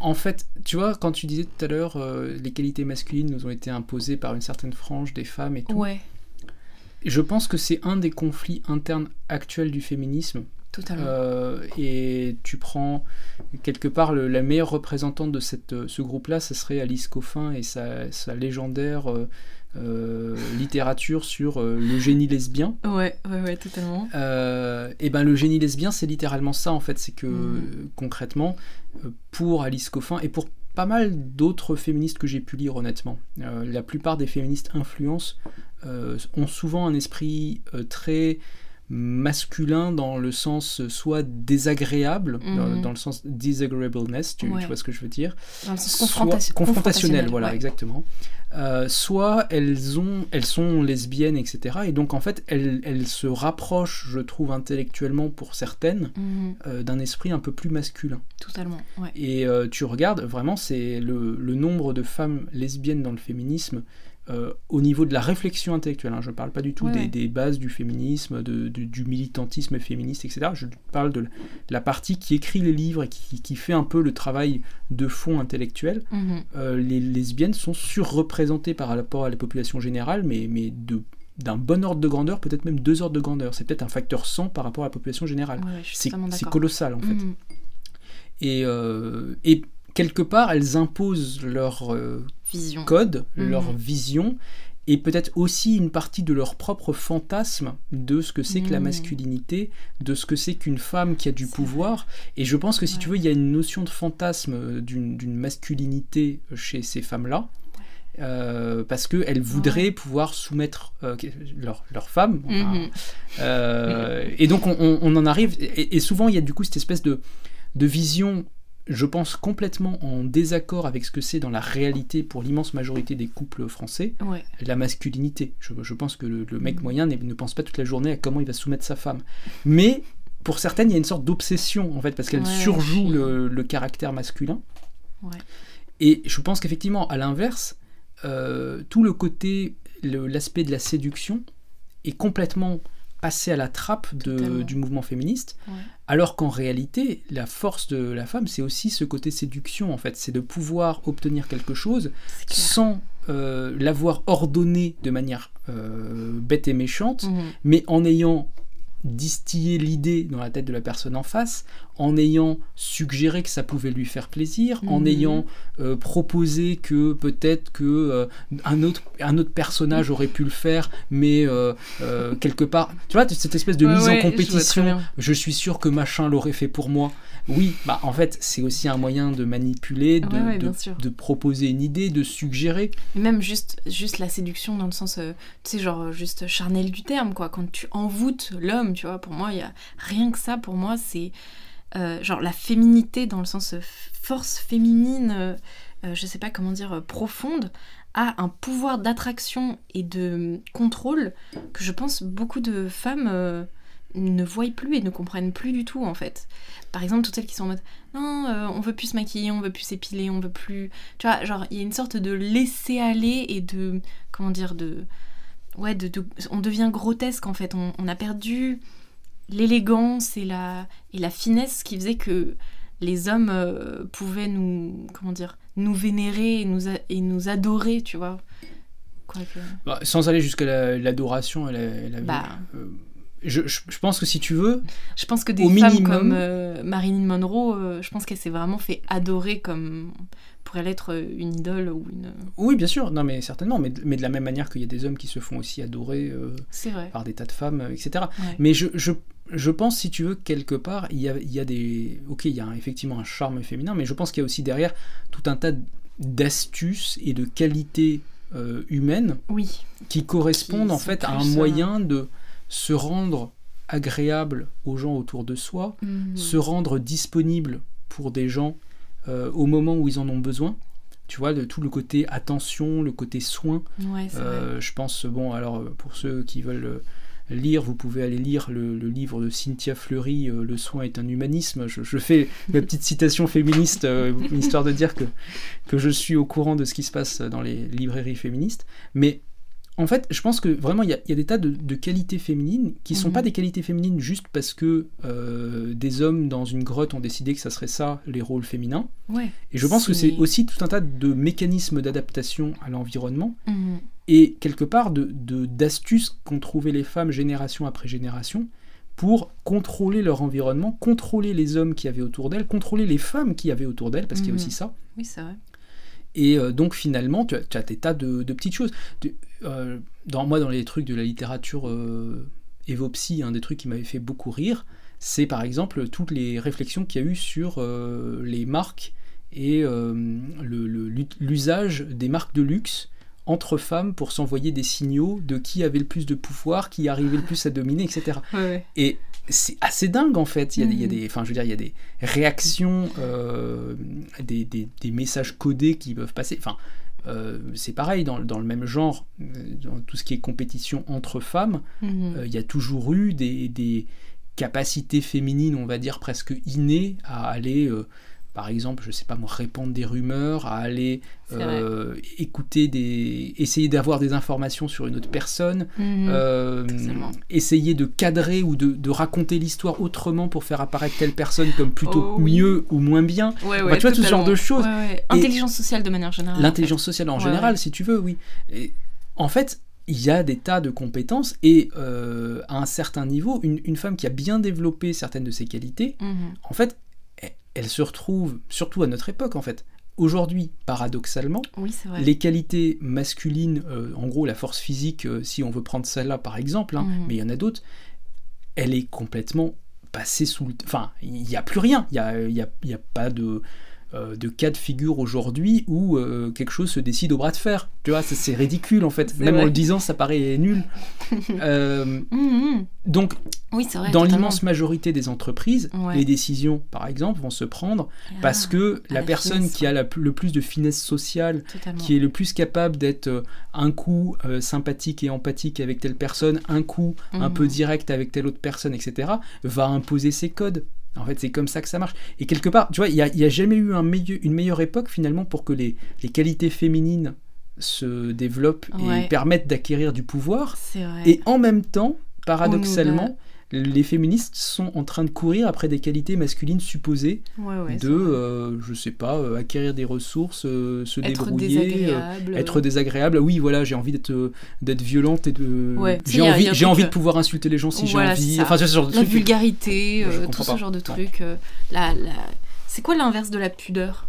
en fait, tu vois, quand tu disais tout à l'heure, les qualités masculines nous ont été imposées par une certaine frange des femmes et tout. Ouais. Je pense que c'est un des conflits internes actuels du féminisme. Totalement. Euh, et tu prends quelque part la meilleure représentante de cette, euh, ce groupe-là, ce serait Alice Coffin et sa, sa légendaire euh, littérature sur le génie lesbien. Ouais, ouais, ouais, totalement. et ben le génie lesbien, c'est littéralement ça en fait, c'est que mm. concrètement, pour Alice Coffin et pour pas mal d'autres féministes que j'ai pu lire honnêtement, la plupart des féministes influencent euh, ont souvent un esprit euh, très masculin dans le sens soit désagréable, dans, mhm. le sens disagreeableness, tu, vois ce que je veux dire Dans le sens confrontationnel, voilà, exactement. Euh, soit elles, ont, elles sont lesbiennes, etc. Et donc en fait, elles, elles se rapprochent, je trouve, intellectuellement pour certaines, mhm. d'un esprit un peu plus masculin. Totalement, ouais. Et tu regardes, vraiment, c'est le, le, nombre de femmes lesbiennes dans le féminisme euh, au niveau de la réflexion intellectuelle. Hein. Je ne parle pas du tout des, bases du féminisme, du militantisme féministe, etc. Je parle de la partie qui écrit les livres et qui, fait un peu le travail de fond intellectuel. Mhm. Euh, les lesbiennes sont surreprésentées par rapport à la population générale, mais, mais de d'un bon ordre de grandeur, peut-être même deux ordres de grandeur. C'est peut-être un facteur 100 par rapport à la population générale. c'est colossal en fait. Mhm. Et, euh, et quelque part, elles imposent leur euh, vision. code, leur mhm. vision, et peut-être aussi une partie de leur propre fantasme de ce que c'est que la mhm. masculinité, de ce que c'est qu'une femme qui a du pouvoir. Et je pense que si tu veux, il y a une notion de fantasme euh, d'une masculinité chez ces femmes-là. Euh, parce qu'elles voudraient pouvoir soumettre leur, leur, femme. Mhm. et donc on, en arrive, et, souvent il y a du coup cette espèce de, de vision je pense, complètement en désaccord avec ce que c'est dans la réalité pour l'immense majorité des couples français, la masculinité. Je, pense que le, mec mm. moyen ne pense pas toute la journée à comment il va soumettre sa femme. Mais pour certaines, il y a une sorte d'obsession, en fait, parce qu'elle surjoue le, caractère masculin. Et je pense qu'effectivement, à l'inverse, euh, tout le côté, l'aspect de la séduction est complètement passer à la trappe de, du mouvement féministe, alors qu'en réalité, la force de la femme, c'est aussi ce côté séduction, en fait, c'est de pouvoir obtenir quelque chose sans euh, l'avoir ordonné de manière euh, bête et méchante, mhm. mais en ayant distiller l'idée dans la tête de la personne en face, en ayant suggéré que ça pouvait lui faire plaisir, en mhm. ayant euh, proposé que peut-être que euh, un, autre, un autre personnage aurait pu le faire, mais euh, quelque part, tu vois, cette espèce de mise en compétition, je, suis sûr que machin l'aurait fait pour moi. Oui, bah en fait, c'est aussi un moyen de manipuler, de, de, proposer une idée, de suggérer. même juste, juste la séduction dans le sens, tu sais, genre juste charnel du terme, quoi, quand tu envoûtes l'homme, tu vois, pour moi, il y a rien que ça, pour moi, c'est euh, genre la féminité dans le sens euh, force féminine, euh, je sais pas comment dire, profonde, a un pouvoir d'attraction et de contrôle que je pense beaucoup de femmes ne voient plus et ne comprennent plus du tout en fait. Par exemple, toutes celles qui sont en mode non, on veut plus se maquiller, on veut plus s'épiler, on veut plus. Tu vois, genre il y a une sorte de laisser aller et de. Comment dire de. Ouais, de, on devient grotesque en fait. on a perdu l'élégance et la, et la finesse qui faisait que les hommes euh, pouvaient nous comment dire nous vénérer et nous, et nous adorer tu vois. Bah, sans aller jusqu'à l'adoration la, bah. euh, je, je, pense que si tu veux je pense que des femmes comme euh, Marilyn Monroe je pense qu'elle s'est vraiment fait adorer comme pourrait être une idole ou une oui bien sûr. Non mais certainement. Mais, mais de la même manière qu'il y a des hommes qui se font aussi adorer par des tas de femmes etc mais je, je je pense, si tu veux, quelque part, il y a, il y a des. Ok, il y a effectivement un charme féminin, mais je pense qu'il y a aussi derrière tout un tas d'astuces et de qualités euh, humaines oui. qui correspondent en fait à un moyen de se rendre agréable aux gens autour de soi, mhm. se rendre disponible pour des gens euh, au moment où ils en ont besoin. Tu vois, de tout le côté attention, le côté soin. Ouais, euh, je pense, bon, alors pour ceux qui veulent lire, vous pouvez aller lire le, livre de Cynthia Fleury, Le soin est un humanisme. Je, fais ma petite citation féministe, histoire de dire que, que je suis au courant de ce qui se passe dans les librairies féministes. Mais en fait, je pense que vraiment, il y, a des tas de, qualités féminines qui ne sont pas mhm. des qualités féminines juste parce que euh, des hommes dans une grotte ont décidé que ça serait ça, les rôles féminins. et je pense que c'est aussi tout un tas de mécanismes d'adaptation à l'environnement mhm. et quelque part de, d'astuces qu'ont trouvé les femmes génération après génération pour contrôler leur environnement, contrôler les hommes qui avaient autour d'elles, contrôler les femmes qui avaient autour d'elles, parce qu'il y a mhm. aussi ça. Oui, c'est vrai. Et euh, donc finalement, tu as, des tas de, petites choses. Euh, dans, moi, dans les trucs de la littérature euh, évopsy, un des trucs qui m'avait fait beaucoup rire, c'est par exemple toutes les réflexions qu'il y a eu sur les marques et l'usage des marques de luxe entre femmes pour s'envoyer des signaux de qui avait le plus de pouvoir, qui arrivait le plus à dominer, etc. Et c'est assez dingue en fait. Il y a, il y a mm. des, enfin, je veux dire, il y a des réactions, euh, des, des, des, messages codés qui peuvent passer. Enfin, euh, c'est pareil dans, dans, le même genre, euh, dans tout ce qui est compétition entre femmes, mm-hmm. il y a toujours eu des, des, capacités féminines, on va dire presque innées, à aller par exemple, je sais pas moi, répandre des rumeurs, à aller euh, écouter des, essayer d'avoir des informations sur une autre personne, mhm. euh, essayer de cadrer ou de, raconter l'histoire autrement pour faire apparaître telle personne comme plutôt oh mieux ou moins bien. tu vois tout ce genre de choses. Intelligence sociale de manière générale. L'intelligence sociale en général, si tu veux, oui. Et, en fait, il y a des tas de compétences et euh, à un certain niveau, une, femme qui a bien développé certaines de ses qualités, mhm. en fait, elle se retrouve, surtout à notre époque en fait, aujourd'hui, paradoxalement, les qualités masculines, euh, en gros la force physique, euh, si on veut prendre celle-là par exemple, hein, mhm. mais il y en a d'autres, elle est complètement passée sous le... Enfin, il n'y a plus rien, il n'y a, y a, y a, pas de... Euh, de cas de figure aujourd'hui où euh, quelque chose se décide au bras de fer. Tu vois, c'est ridicule en fait. Même en le disant, ça paraît nul. Euh, mmh, mmh. Donc, oui, vrai, dans l'immense majorité des entreprises, les décisions, par exemple, vont se prendre parce que la, personne qui a le plus de finesse sociale, qui est le plus capable d'être un coup sympathique et empathique avec telle personne, un coup un peu mmh. direct avec telle autre personne, etc., va imposer ses codes. En fait, c'est comme ça que ça marche. Et quelque part, tu vois, il n'y a, jamais eu un une meilleure époque finalement pour que les, qualités féminines se développent et permettent d'acquérir du pouvoir. Et en même temps, paradoxalement, les féministes sont en train de courir après des qualités masculines supposées de, euh, je sais pas, euh, acquérir des ressources, euh, se être débrouiller, désagréable. être désagréable. Oui, voilà, j'ai envie d'être d'être violente et de, j'ai envie, j'ai envie de pouvoir insulter les gens si j'ai envie. Enfin, ce genre de la vulgarité, tout ce genre de trucs. la, la... C'est quoi l'inverse de la pudeur?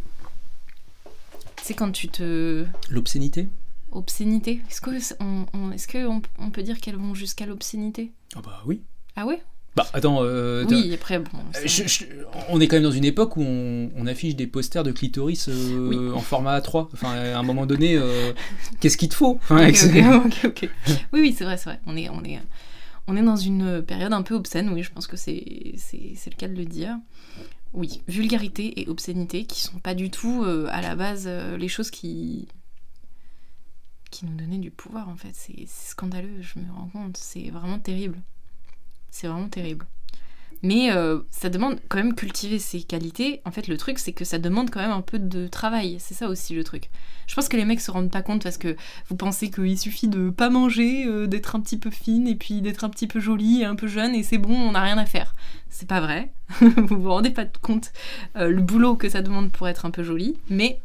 C'est quand tu te. L'obscénité. Obscénité. Est-ce que on, on peut dire qu'elles vont jusqu'à l'obscénité? Ah bah oui. Ah ouais? Bah attends, euh, oui, après, bon, on est quand même dans une époque où on, affiche des posters de clitoris euh, en format A3. Enfin, à un moment donné, euh, qu'est-ce qu'il te faut? Oui, oui, c'est vrai, c'est vrai. On est, on, est, on est dans une période un peu obscène, oui, je pense que c'est, c'est, le cas de le dire. Oui, vulgarité et obscénité qui sont pas du tout à la base les choses qui qui nous donnaient du pouvoir en fait. C'est scandaleux, je me rends compte. C'est vraiment terrible. C'est vraiment terrible. Mais euh, ça demande quand même cultiver ses qualités. En fait, le truc, c'est que ça demande quand même un peu de travail. C'est ça aussi le truc. Je pense que les mecs se rendent pas compte parce que vous pensez qu'il suffit de pas manger, euh, d'être un petit peu fine et puis d'être un petit peu jolie et un peu jeune et c'est bon, on n'a rien à faire. C'est pas vrai. vous vous rendez pas compte euh, le boulot que ça demande pour être un peu jolie. Mais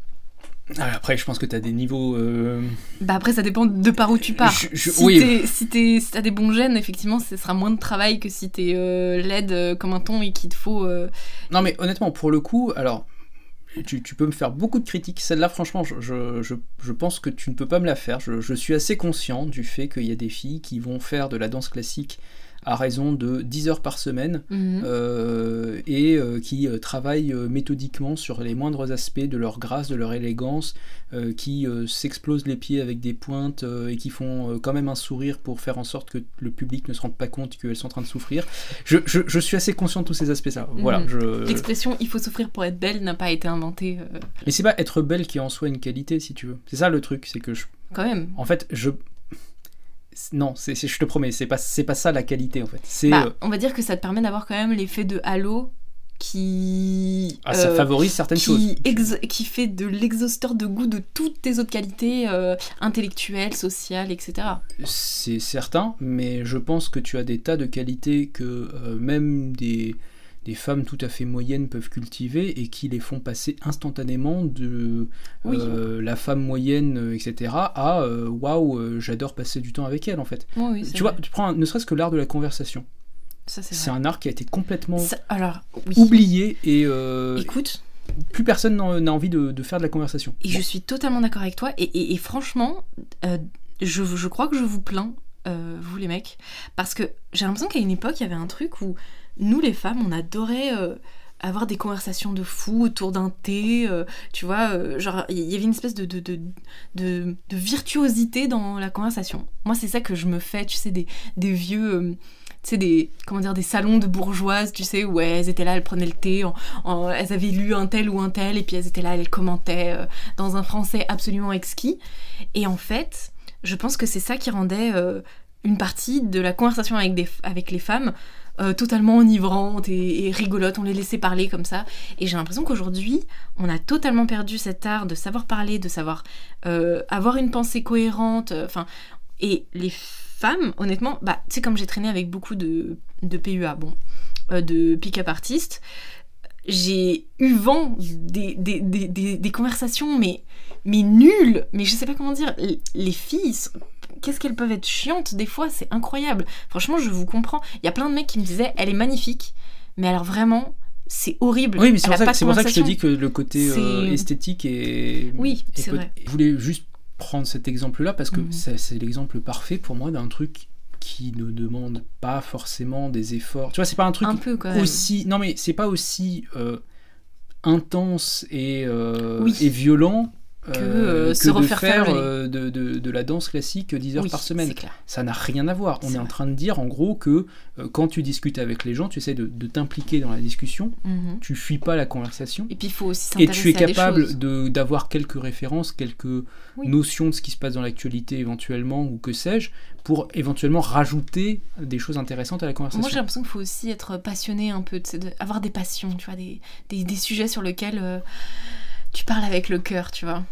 après, je pense que tu as des niveaux. Euh, bah après, ça dépend de par où tu pars. si oui. tu as des bons gènes, effectivement, ce sera moins de travail que si t'es euh, laide euh, comme un ton et qu'il te faut. Euh, non, mais honnêtement, pour le coup, alors. Tu, tu peux me faire beaucoup de critiques. Celle-là, franchement, je, je, je, pense que tu ne peux pas me la faire. Je, suis assez conscient du fait qu'il y a des filles qui vont faire de la danse classique à raison de 10 heures par semaine mhm. euh, et euh, qui euh, travaillent méthodiquement sur les moindres aspects de leur grâce, de leur élégance, qui s'explosent les pieds avec des pointes et qui font quand même un sourire pour faire en sorte que le public ne se rende pas compte qu'elles sont en train de souffrir. Je, je, je suis assez conscient de tous ces aspects-là. Mhm. Voilà, L'expression il faut souffrir pour être belle n'a pas été inventée. Mais c'est pas être belle qui est en soi une qualité, si tu veux. C'est ça le truc, c'est que je. Quand même. En fait, je non, c'est, je te promets, c'est pas, c'est pas ça la qualité en fait. C'est, Bah, euh, on va dire que ça te permet d'avoir quand même l'effet de halo qui. ah, ça euh, favorise certaines qui, choses. qui fait de l'exhausteur de goût de toutes tes autres qualités euh, intellectuelles, sociales, etc. C'est certain, mais je pense que tu as des tas de qualités que même des, des femmes tout à fait moyennes peuvent cultiver et qui les font passer instantanément de Oui. euh, la femme moyenne, euh, etc., à euh, waouh, euh, j'adore passer du temps avec elle en fait. Oui, oui, c'est Tu vois, tu prends un- ne serait-ce que l'art de la conversation. C'est un art qui a été complètement Ça- alors, oublié et Écoute, plus personne n'a envie de, de faire de la conversation. et je suis totalement d'accord avec toi. Et, et- et franchement, euh, je, je crois que je vous plains, euh, vous les mecs, parce que j'ai l'impression qu'à une époque, il y avait un truc où nous, les femmes, on adorait euh, avoir des conversations de fous autour d'un thé. euh, tu vois, euh, genre, il y avait une espèce de, de, de, de- virtuosité dans la conversation. Moi, c'est ça que je me fais, tu sais, des, des vieux. tu sais, des, comment dire, des salons de bourgeoises, tu sais, où elles étaient là, elles prenaient le thé, elles avaient lu un tel ou un tel, et puis elles étaient là, elles commentaient dans un français absolument exquis. Et en fait, je pense que c'est ça qui rendait une partie de la conversation avec, des, avec les femmes euh, totalement enivrante et, et rigolote. On les laissait parler comme ça. Et j'ai l'impression qu'aujourd'hui, on a totalement perdu cet art de savoir parler, de savoir euh, avoir une pensée cohérente. euh, Enfin, et les femmes, honnêtement, bah, tu sais, comme j'ai traîné avec beaucoup de, de PUA, bon, de pick-up artistes, j'ai eu vent des, des, des, conversations, mais, mais nulles. Mais je sais pas comment dire. Les filles, qu'est-ce qu'elles peuvent être chiantes des fois, c'est incroyable. Franchement, je vous comprends. Il y a plein de mecs qui me disaient, elle est magnifique, mais alors vraiment, c'est horrible. Oui, mais c'est pour, ça, que- de c'est pour ça que je te dis que le côté euh, esthétique est. Oui, est c'est vrai. Je voulais juste prendre cet exemple-là parce que Mhm. c'est l'exemple parfait pour moi d'un truc qui ne demande pas forcément des efforts. Tu vois, c'est pas un truc Un peu aussi. Non, mais c'est pas aussi euh, intense et, euh, Oui. et violent Que, euh, euh, se de refaire faire faire euh, de, de- de la danse classique 10 heures Oui, par semaine. Ça n'a rien à voir. On est en train de dire en gros que euh, quand tu discutes avec les gens, tu essaies de, de t'impliquer dans la discussion, Mhm. tu fuis pas la conversation. Et puis il faut aussi Et tu es capable d'avoir quelques références, quelques Oui. notions de ce qui se passe dans l'actualité éventuellement, ou que sais-je, pour éventuellement rajouter des choses intéressantes à la Moi, j'ai conversation. l'impression qu'il faut aussi être passionné un peu, avoir des passions, tu vois, des, des, des sujets sur lesquels euh, tu parles avec le cœur, tu vois.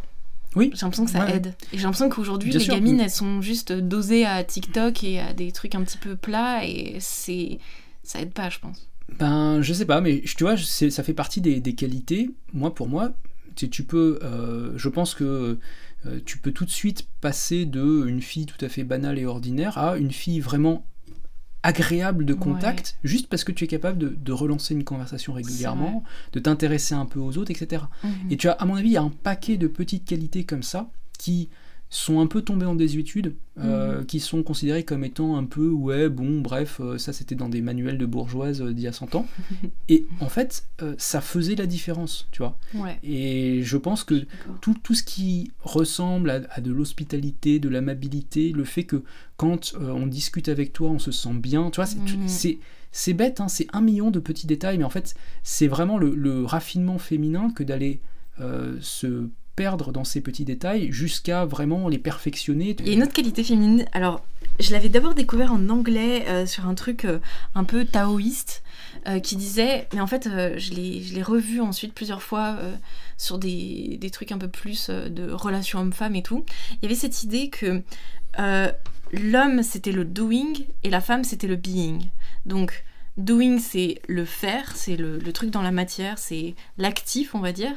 Oui. J'ai l'impression que ça Ouais. aide. Et j'ai l'impression qu'aujourd'hui, les sûr. gamines, elles sont juste dosées à TikTok et à des trucs un petit peu plats, et c'est. Ça aide pas, je pense. Ben, je sais pas, mais tu vois, ça fait partie des, des qualités. Moi, pour moi, tu, tu peux, euh, je pense que euh, tu peux tout de suite passer de une fille tout à fait banale et ordinaire à une fille vraiment agréable de contact, juste parce que tu es capable de, de relancer une conversation régulièrement, de t'intéresser un peu aux autres, etc. Mhm. Et tu as, à mon avis, il y a un paquet de petites qualités comme ça qui sont un peu tombées en désuétude, euh, Mhm. qui sont considérées comme étant un peu, ouais, bon, bref, euh, ça c'était dans des manuels de bourgeoises euh, d'il y a 100 ans. Et en fait, ça faisait la différence, tu vois. Ouais, Et je pense que tout, tout ce qui ressemble à, à de l'hospitalité, de l'amabilité, le fait que quand on discute avec toi, on se sent bien, tu vois, c'est Mhm. c'est- c'est bête, hein, c'est un million de petits détails, mais en fait, c'est vraiment le, le raffinement féminin que d'aller se perdre dans ces petits détails jusqu'à vraiment les perfectionner. Il y a une autre qualité féminine. Alors, je l'avais d'abord découvert en anglais euh, sur un truc euh, un peu taoïste euh, qui disait, mais en fait, je l'ai revu ensuite plusieurs fois sur des, des trucs un peu plus de relations homme-femme et tout. Il y avait cette idée que l'homme c'était le doing et la femme c'était le being. Donc, doing c'est le faire, c'est le truc dans la matière, c'est l'actif, on va dire,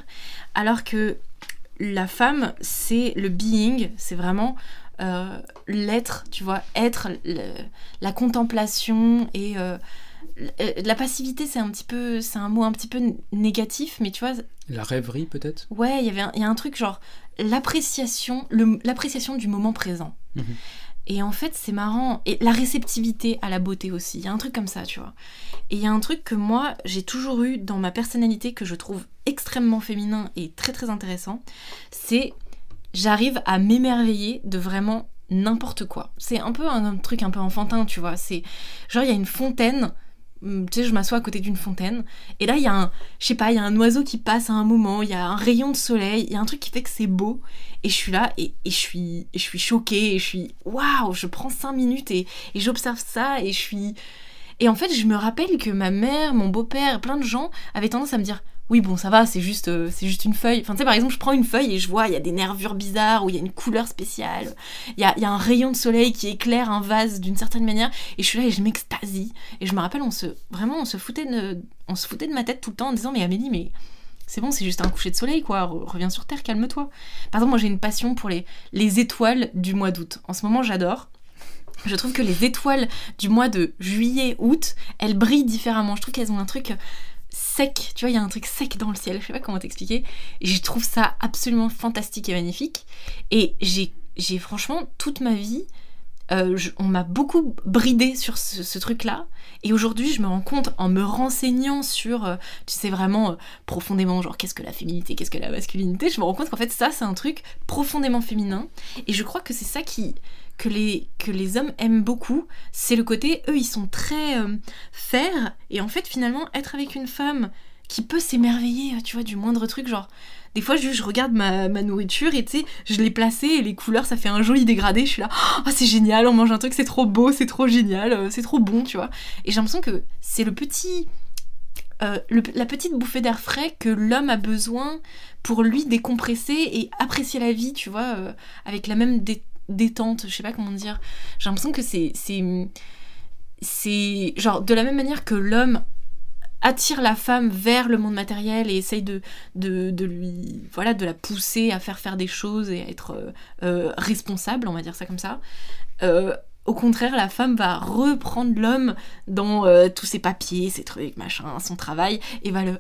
alors que la femme, c'est le being, c'est vraiment euh, l'être, tu vois, être, le- la contemplation et euh, l- la passivité, c'est un petit peu, c'est un mot un petit peu négatif, mais tu vois, La rêverie peut-être? Ouais, il y avait, il y a un truc genre l'appréciation, l'appréciation du moment présent. Mhm. Et en fait, c'est marrant. Et la réceptivité à la beauté aussi. Il y a un truc comme ça, tu vois. Et il y a un truc que moi, j'ai toujours eu dans ma personnalité que je trouve extrêmement féminin et très très intéressant. C'est j'arrive à m'émerveiller de vraiment n'importe quoi. C'est un peu un, un truc un peu enfantin, tu vois. C'est genre, il y a une fontaine tu sais, je m'assois à côté d'une fontaine, et là, il y a un, je sais pas, il y a un oiseau qui passe à un moment, il y a un rayon de soleil, il y a un truc qui fait que c'est beau, et je suis là, et, et je, suis, je suis choquée, et je suis, waouh, je prends cinq minutes, et, et j'observe ça, et je suis... Et en fait, je me rappelle que ma mère, mon beau-père, plein de gens avaient tendance à me dire oui bon ça va c'est juste euh, c'est juste une feuille enfin tu sais par exemple je prends une feuille et je vois il y a des nervures bizarres ou il y a une couleur spéciale il y a, y a un rayon de soleil qui éclaire un vase d'une certaine manière et je suis là et je m'extasie et je me rappelle on se vraiment on se foutait de on se foutait de ma tête tout le temps en disant mais Amélie mais c'est bon, c'est juste un coucher de soleil, quoi. Reviens sur Terre, calme-toi. Par exemple, moi, j'ai une passion pour les, les étoiles du mois d'août. En ce moment, j'adore. Je trouve que les étoiles du mois de juillet, août, elles brillent différemment. Je trouve qu'elles ont un truc sec, tu vois, il y a un truc sec dans le ciel, je sais pas comment t'expliquer. Je trouve ça absolument fantastique et magnifique. Et j'ai, j'ai franchement, toute ma vie, euh, on m'a beaucoup bridé sur ce, truc-là. Et aujourd'hui, je me rends compte, en me renseignant sur, euh, tu sais, vraiment euh, profondément, genre, qu'est-ce que la féminité, qu'est-ce que la masculinité, je me rends compte qu'en fait, ça, c'est un truc profondément féminin. Et je crois que c'est ça qui, que les, que les hommes aiment beaucoup, c'est le côté, eux, ils sont très euh, et en fait, finalement, être avec une femme qui peut s'émerveiller, tu vois, du moindre truc, genre, des fois, je, je regarde ma, nourriture et tu sais, je l'ai placée et les couleurs, ça fait un joli dégradé, je suis là, oh, c'est génial, on mange un truc, c'est trop beau, c'est trop génial, euh, c'est trop bon, tu vois. Et j'ai l'impression que c'est le petit... Euh, la petite bouffée d'air frais que l'homme a besoin pour lui décompresser et apprécier la vie, tu vois, avec la même dé détente, je sais pas comment dire. J'ai l'impression que c'est. C'est. Genre, de la même manière que l'homme attire la femme vers le monde matériel et essaye de, de, lui voilà de la pousser à faire faire des choses et à être euh, euh, responsable on va dire ça comme ça euh, au contraire la femme va reprendre l'homme dans tous ses papiers ses trucs machin son travail et va le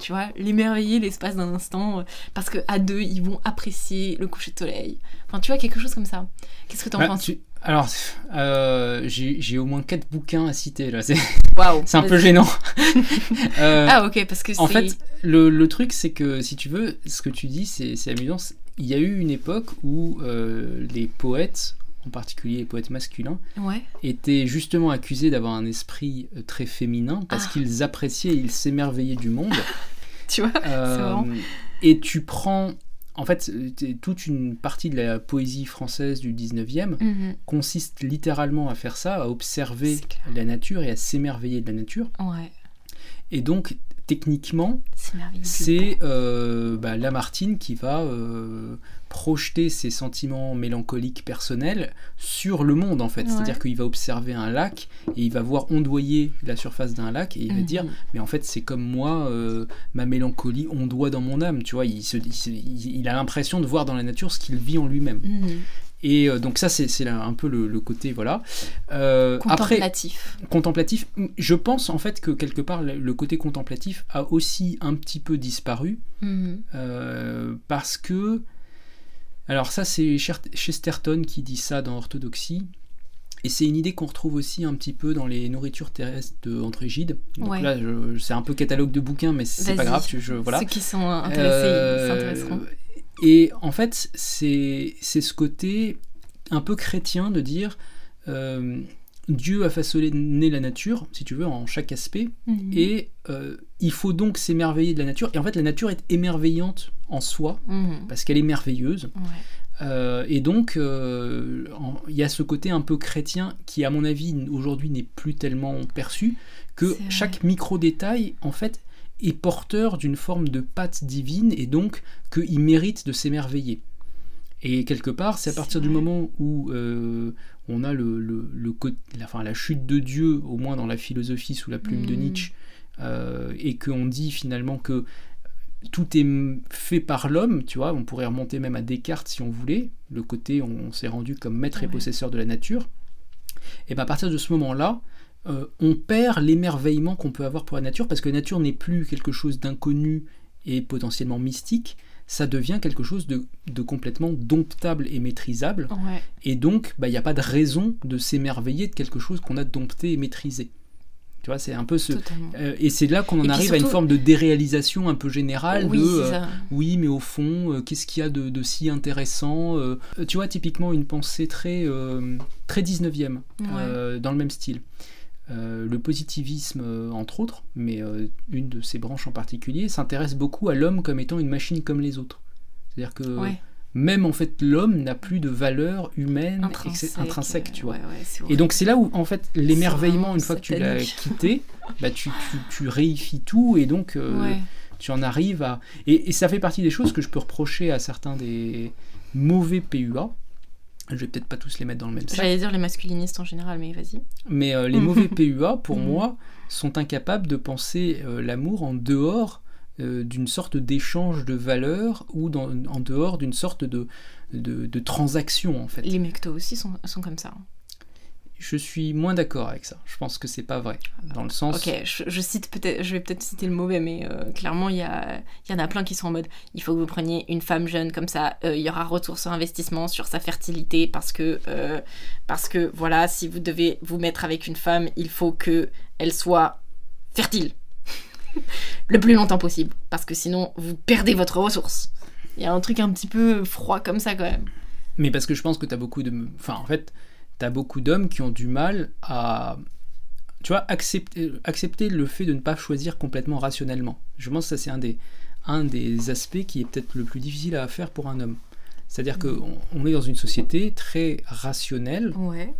tu vois, l'émerveiller l'espace d'un instant, euh, parce que à deux, ils vont apprécier le coucher de soleil. Enfin, tu vois, quelque chose comme ça. Qu'est-ce que t'en bah, penses Alors, euh, j'ai au moins quatre bouquins à citer là. C'est wow, un peu gênant. euh, ah ok, parce que En fait, le, le truc, c'est que si tu veux, ce que tu dis, c'est amusant. Il y a eu une époque où euh, les poètes en particulier les poètes masculins, étaient justement accusés d'avoir un esprit euh, très féminin parce ah. qu'ils appréciaient, ils s'émerveillaient du monde. tu vois, euh, Et tu prends, en fait, toute une partie de la poésie française du 19e mhm. consiste littéralement à faire ça, à observer la nature et à s'émerveiller de la nature. Et donc, techniquement, c'est euh, bah, Lamartine qui va euh, projeter ses sentiments mélancoliques personnels sur le monde en fait. C'est-à-dire qu'il va observer un lac et il va voir ondoyer la surface d'un lac et il va mhm. dire mais en fait c'est comme moi, euh, ma mélancolie ondoie dans mon âme. Tu vois, il, il, a l'impression de voir dans la nature ce qu'il vit en lui-même. Mhm. Et euh, donc ça, c'est un peu le, côté, voilà. Euh, contemplatif. contemplatif. Je pense en fait que quelque part, le côté contemplatif a aussi un petit peu disparu. Mhm. Euh, parce que... Alors ça, c'est Chesterton qui dit ça dans Orthodoxie. Et c'est une idée qu'on retrouve aussi un petit peu dans les nourritures terrestres d'entre Égide. Donc là, c'est un peu catalogue de bouquins, mais c'est pas grave. Je, voilà. Ceux qui sont intéressés s'intéresseront. Et en fait, c'est ce côté un peu chrétien de dire euh, Dieu a façonné la nature, si tu veux, en chaque aspect, mhm. et euh, il faut donc s'émerveiller de la nature. Et en fait, la nature est émerveillante en soi, mhm. parce qu'elle est merveilleuse. Euh, et donc, il y a ce côté un peu chrétien qui, à mon avis, aujourd'hui n'est plus tellement perçu, que chaque micro-détail, en fait, est porteur d'une forme de patte divine et donc qu'il mérite de s'émerveiller. Et quelque part, c'est à partir du moment où euh, on a le, le, la, enfin, la, chute de Dieu, au moins dans la philosophie sous la plume de mm. Nietzsche, euh, et qu'on dit finalement que tout est fait par l'homme, tu vois, on pourrait remonter même à Descartes si on voulait, le côté on, s'est rendu comme maître et possesseur de la nature, et bien à partir de ce moment-là, euh, on perd l'émerveillement qu'on peut avoir pour la nature, parce que la nature n'est plus quelque chose d'inconnu et potentiellement mystique, ça devient quelque chose de, complètement domptable et maîtrisable. Et donc, bah, il n'y a pas de raison de s'émerveiller de quelque chose qu'on a dompté et maîtrisé. Tu vois, c'est un peu ce. Euh, et c'est là qu'on en arrive à une forme de déréalisation un peu générale oui, de. Euh, oui, mais au fond, qu'est-ce qu'il y a de, si intéressant Tu vois, typiquement, une pensée très, très 19e, dans le même style. Euh, le positivisme euh, entre autres, mais euh, une de ces branches en particulier, s'intéresse beaucoup à l'homme comme étant une machine comme les autres. C'est-à-dire que Ouais. même en fait l'homme n'a plus de valeur humaine Intrinsèque, tu vois. Ouais, ouais, c'est Et donc c'est là où en fait l'émerveillement, une fois que tu l'as quitté, bah, tu, tu, tu réifies tout et donc tu en arrives à... Et, et ça fait partie des choses que je peux reprocher à certains des mauvais PUA. Je vais peut-être pas tous les mettre dans le même sac. J'allais dire les masculinistes en général, mais vas-y. Mais euh, les mauvais PUA, pour Mhm. moi, sont incapables de penser euh, l'amour en dehors euh, d'une sorte d'échange de valeurs ou dans- en dehors d'une sorte de, de, de transaction, en fait. Les mectos aussi sont, sont comme ça. Je suis moins d'accord avec ça. Je pense que c'est pas vrai. Dans le sens... Ok, je, je cite peut-être, je vais peut-être citer le mauvais, mais euh, clairement il y, a, il y en a plein qui sont en mode, il faut que vous preniez une femme jeune comme ça, euh, il y aura retour sur investissement sur sa fertilité parce que euh, parce que voilà, si vous devez vous mettre avec une femme, il faut que elle soit fertile le plus longtemps possible parce que sinon vous perdez votre ressource. Il y a un truc un petit peu froid comme ça quand même. Mais parce que je pense que tu as beaucoup de... Enfin, en fait, tu as beaucoup d'hommes qui ont du mal à... Tu vois, accepter, accepter le fait de ne pas choisir complètement rationnellement. Je pense que ça, c'est un des, un des aspects qui est peut-être le plus difficile à faire pour un homme. C'est-à-dire qu'on on est dans une société très rationnelle, Ouais,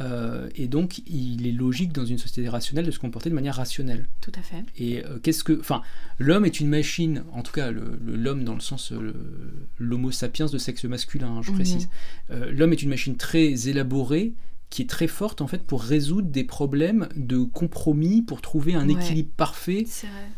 euh, et donc il est logique dans une société rationnelle de se comporter de manière rationnelle. tout à fait. Et euh, qu'est-ce que. Enfin, l'homme est une machine, en tout cas l'homme dans le sens. euh, l'homo sapiens de sexe masculin, hein, je Mhm. précise. Euh, l'homme est une machine très élaborée qui est très forte en fait pour résoudre des problèmes de compromis, pour trouver un Ouais. équilibre parfait,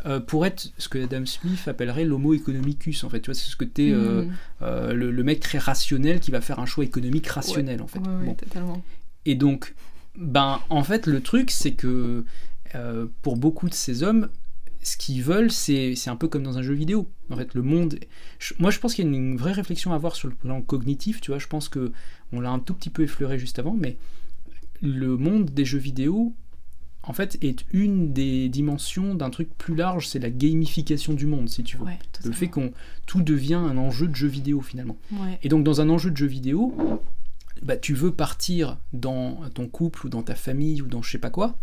euh, pour être ce que Adam Smith appellerait l'homo economicus en fait. Tu vois, c'est ce côté euh, Mhm. euh, le, le mec très rationnel qui va faire un choix économique rationnel en fait. Ouais, ouais, Bon. Et donc, ben, en fait, le truc, c'est que euh, pour beaucoup de ces hommes, ce qu'ils veulent, c'est c'est un peu comme dans un jeu vidéo. En fait, le monde. je- moi, je pense qu'il y a une, une vraie réflexion à avoir sur le plan cognitif. Tu vois, je pense que on l'a un tout petit peu effleuré juste avant, mais le monde des jeux vidéo, en fait, est une des dimensions d'un truc plus large. C'est la gamification du monde, si tu veux. Ouais, le fait qu'on tout devient un enjeu de jeu vidéo finalement. Ouais. Et donc dans un enjeu de jeu vidéo, bah, tu veux partir dans ton couple ou dans ta famille ou dans je sais pas quoi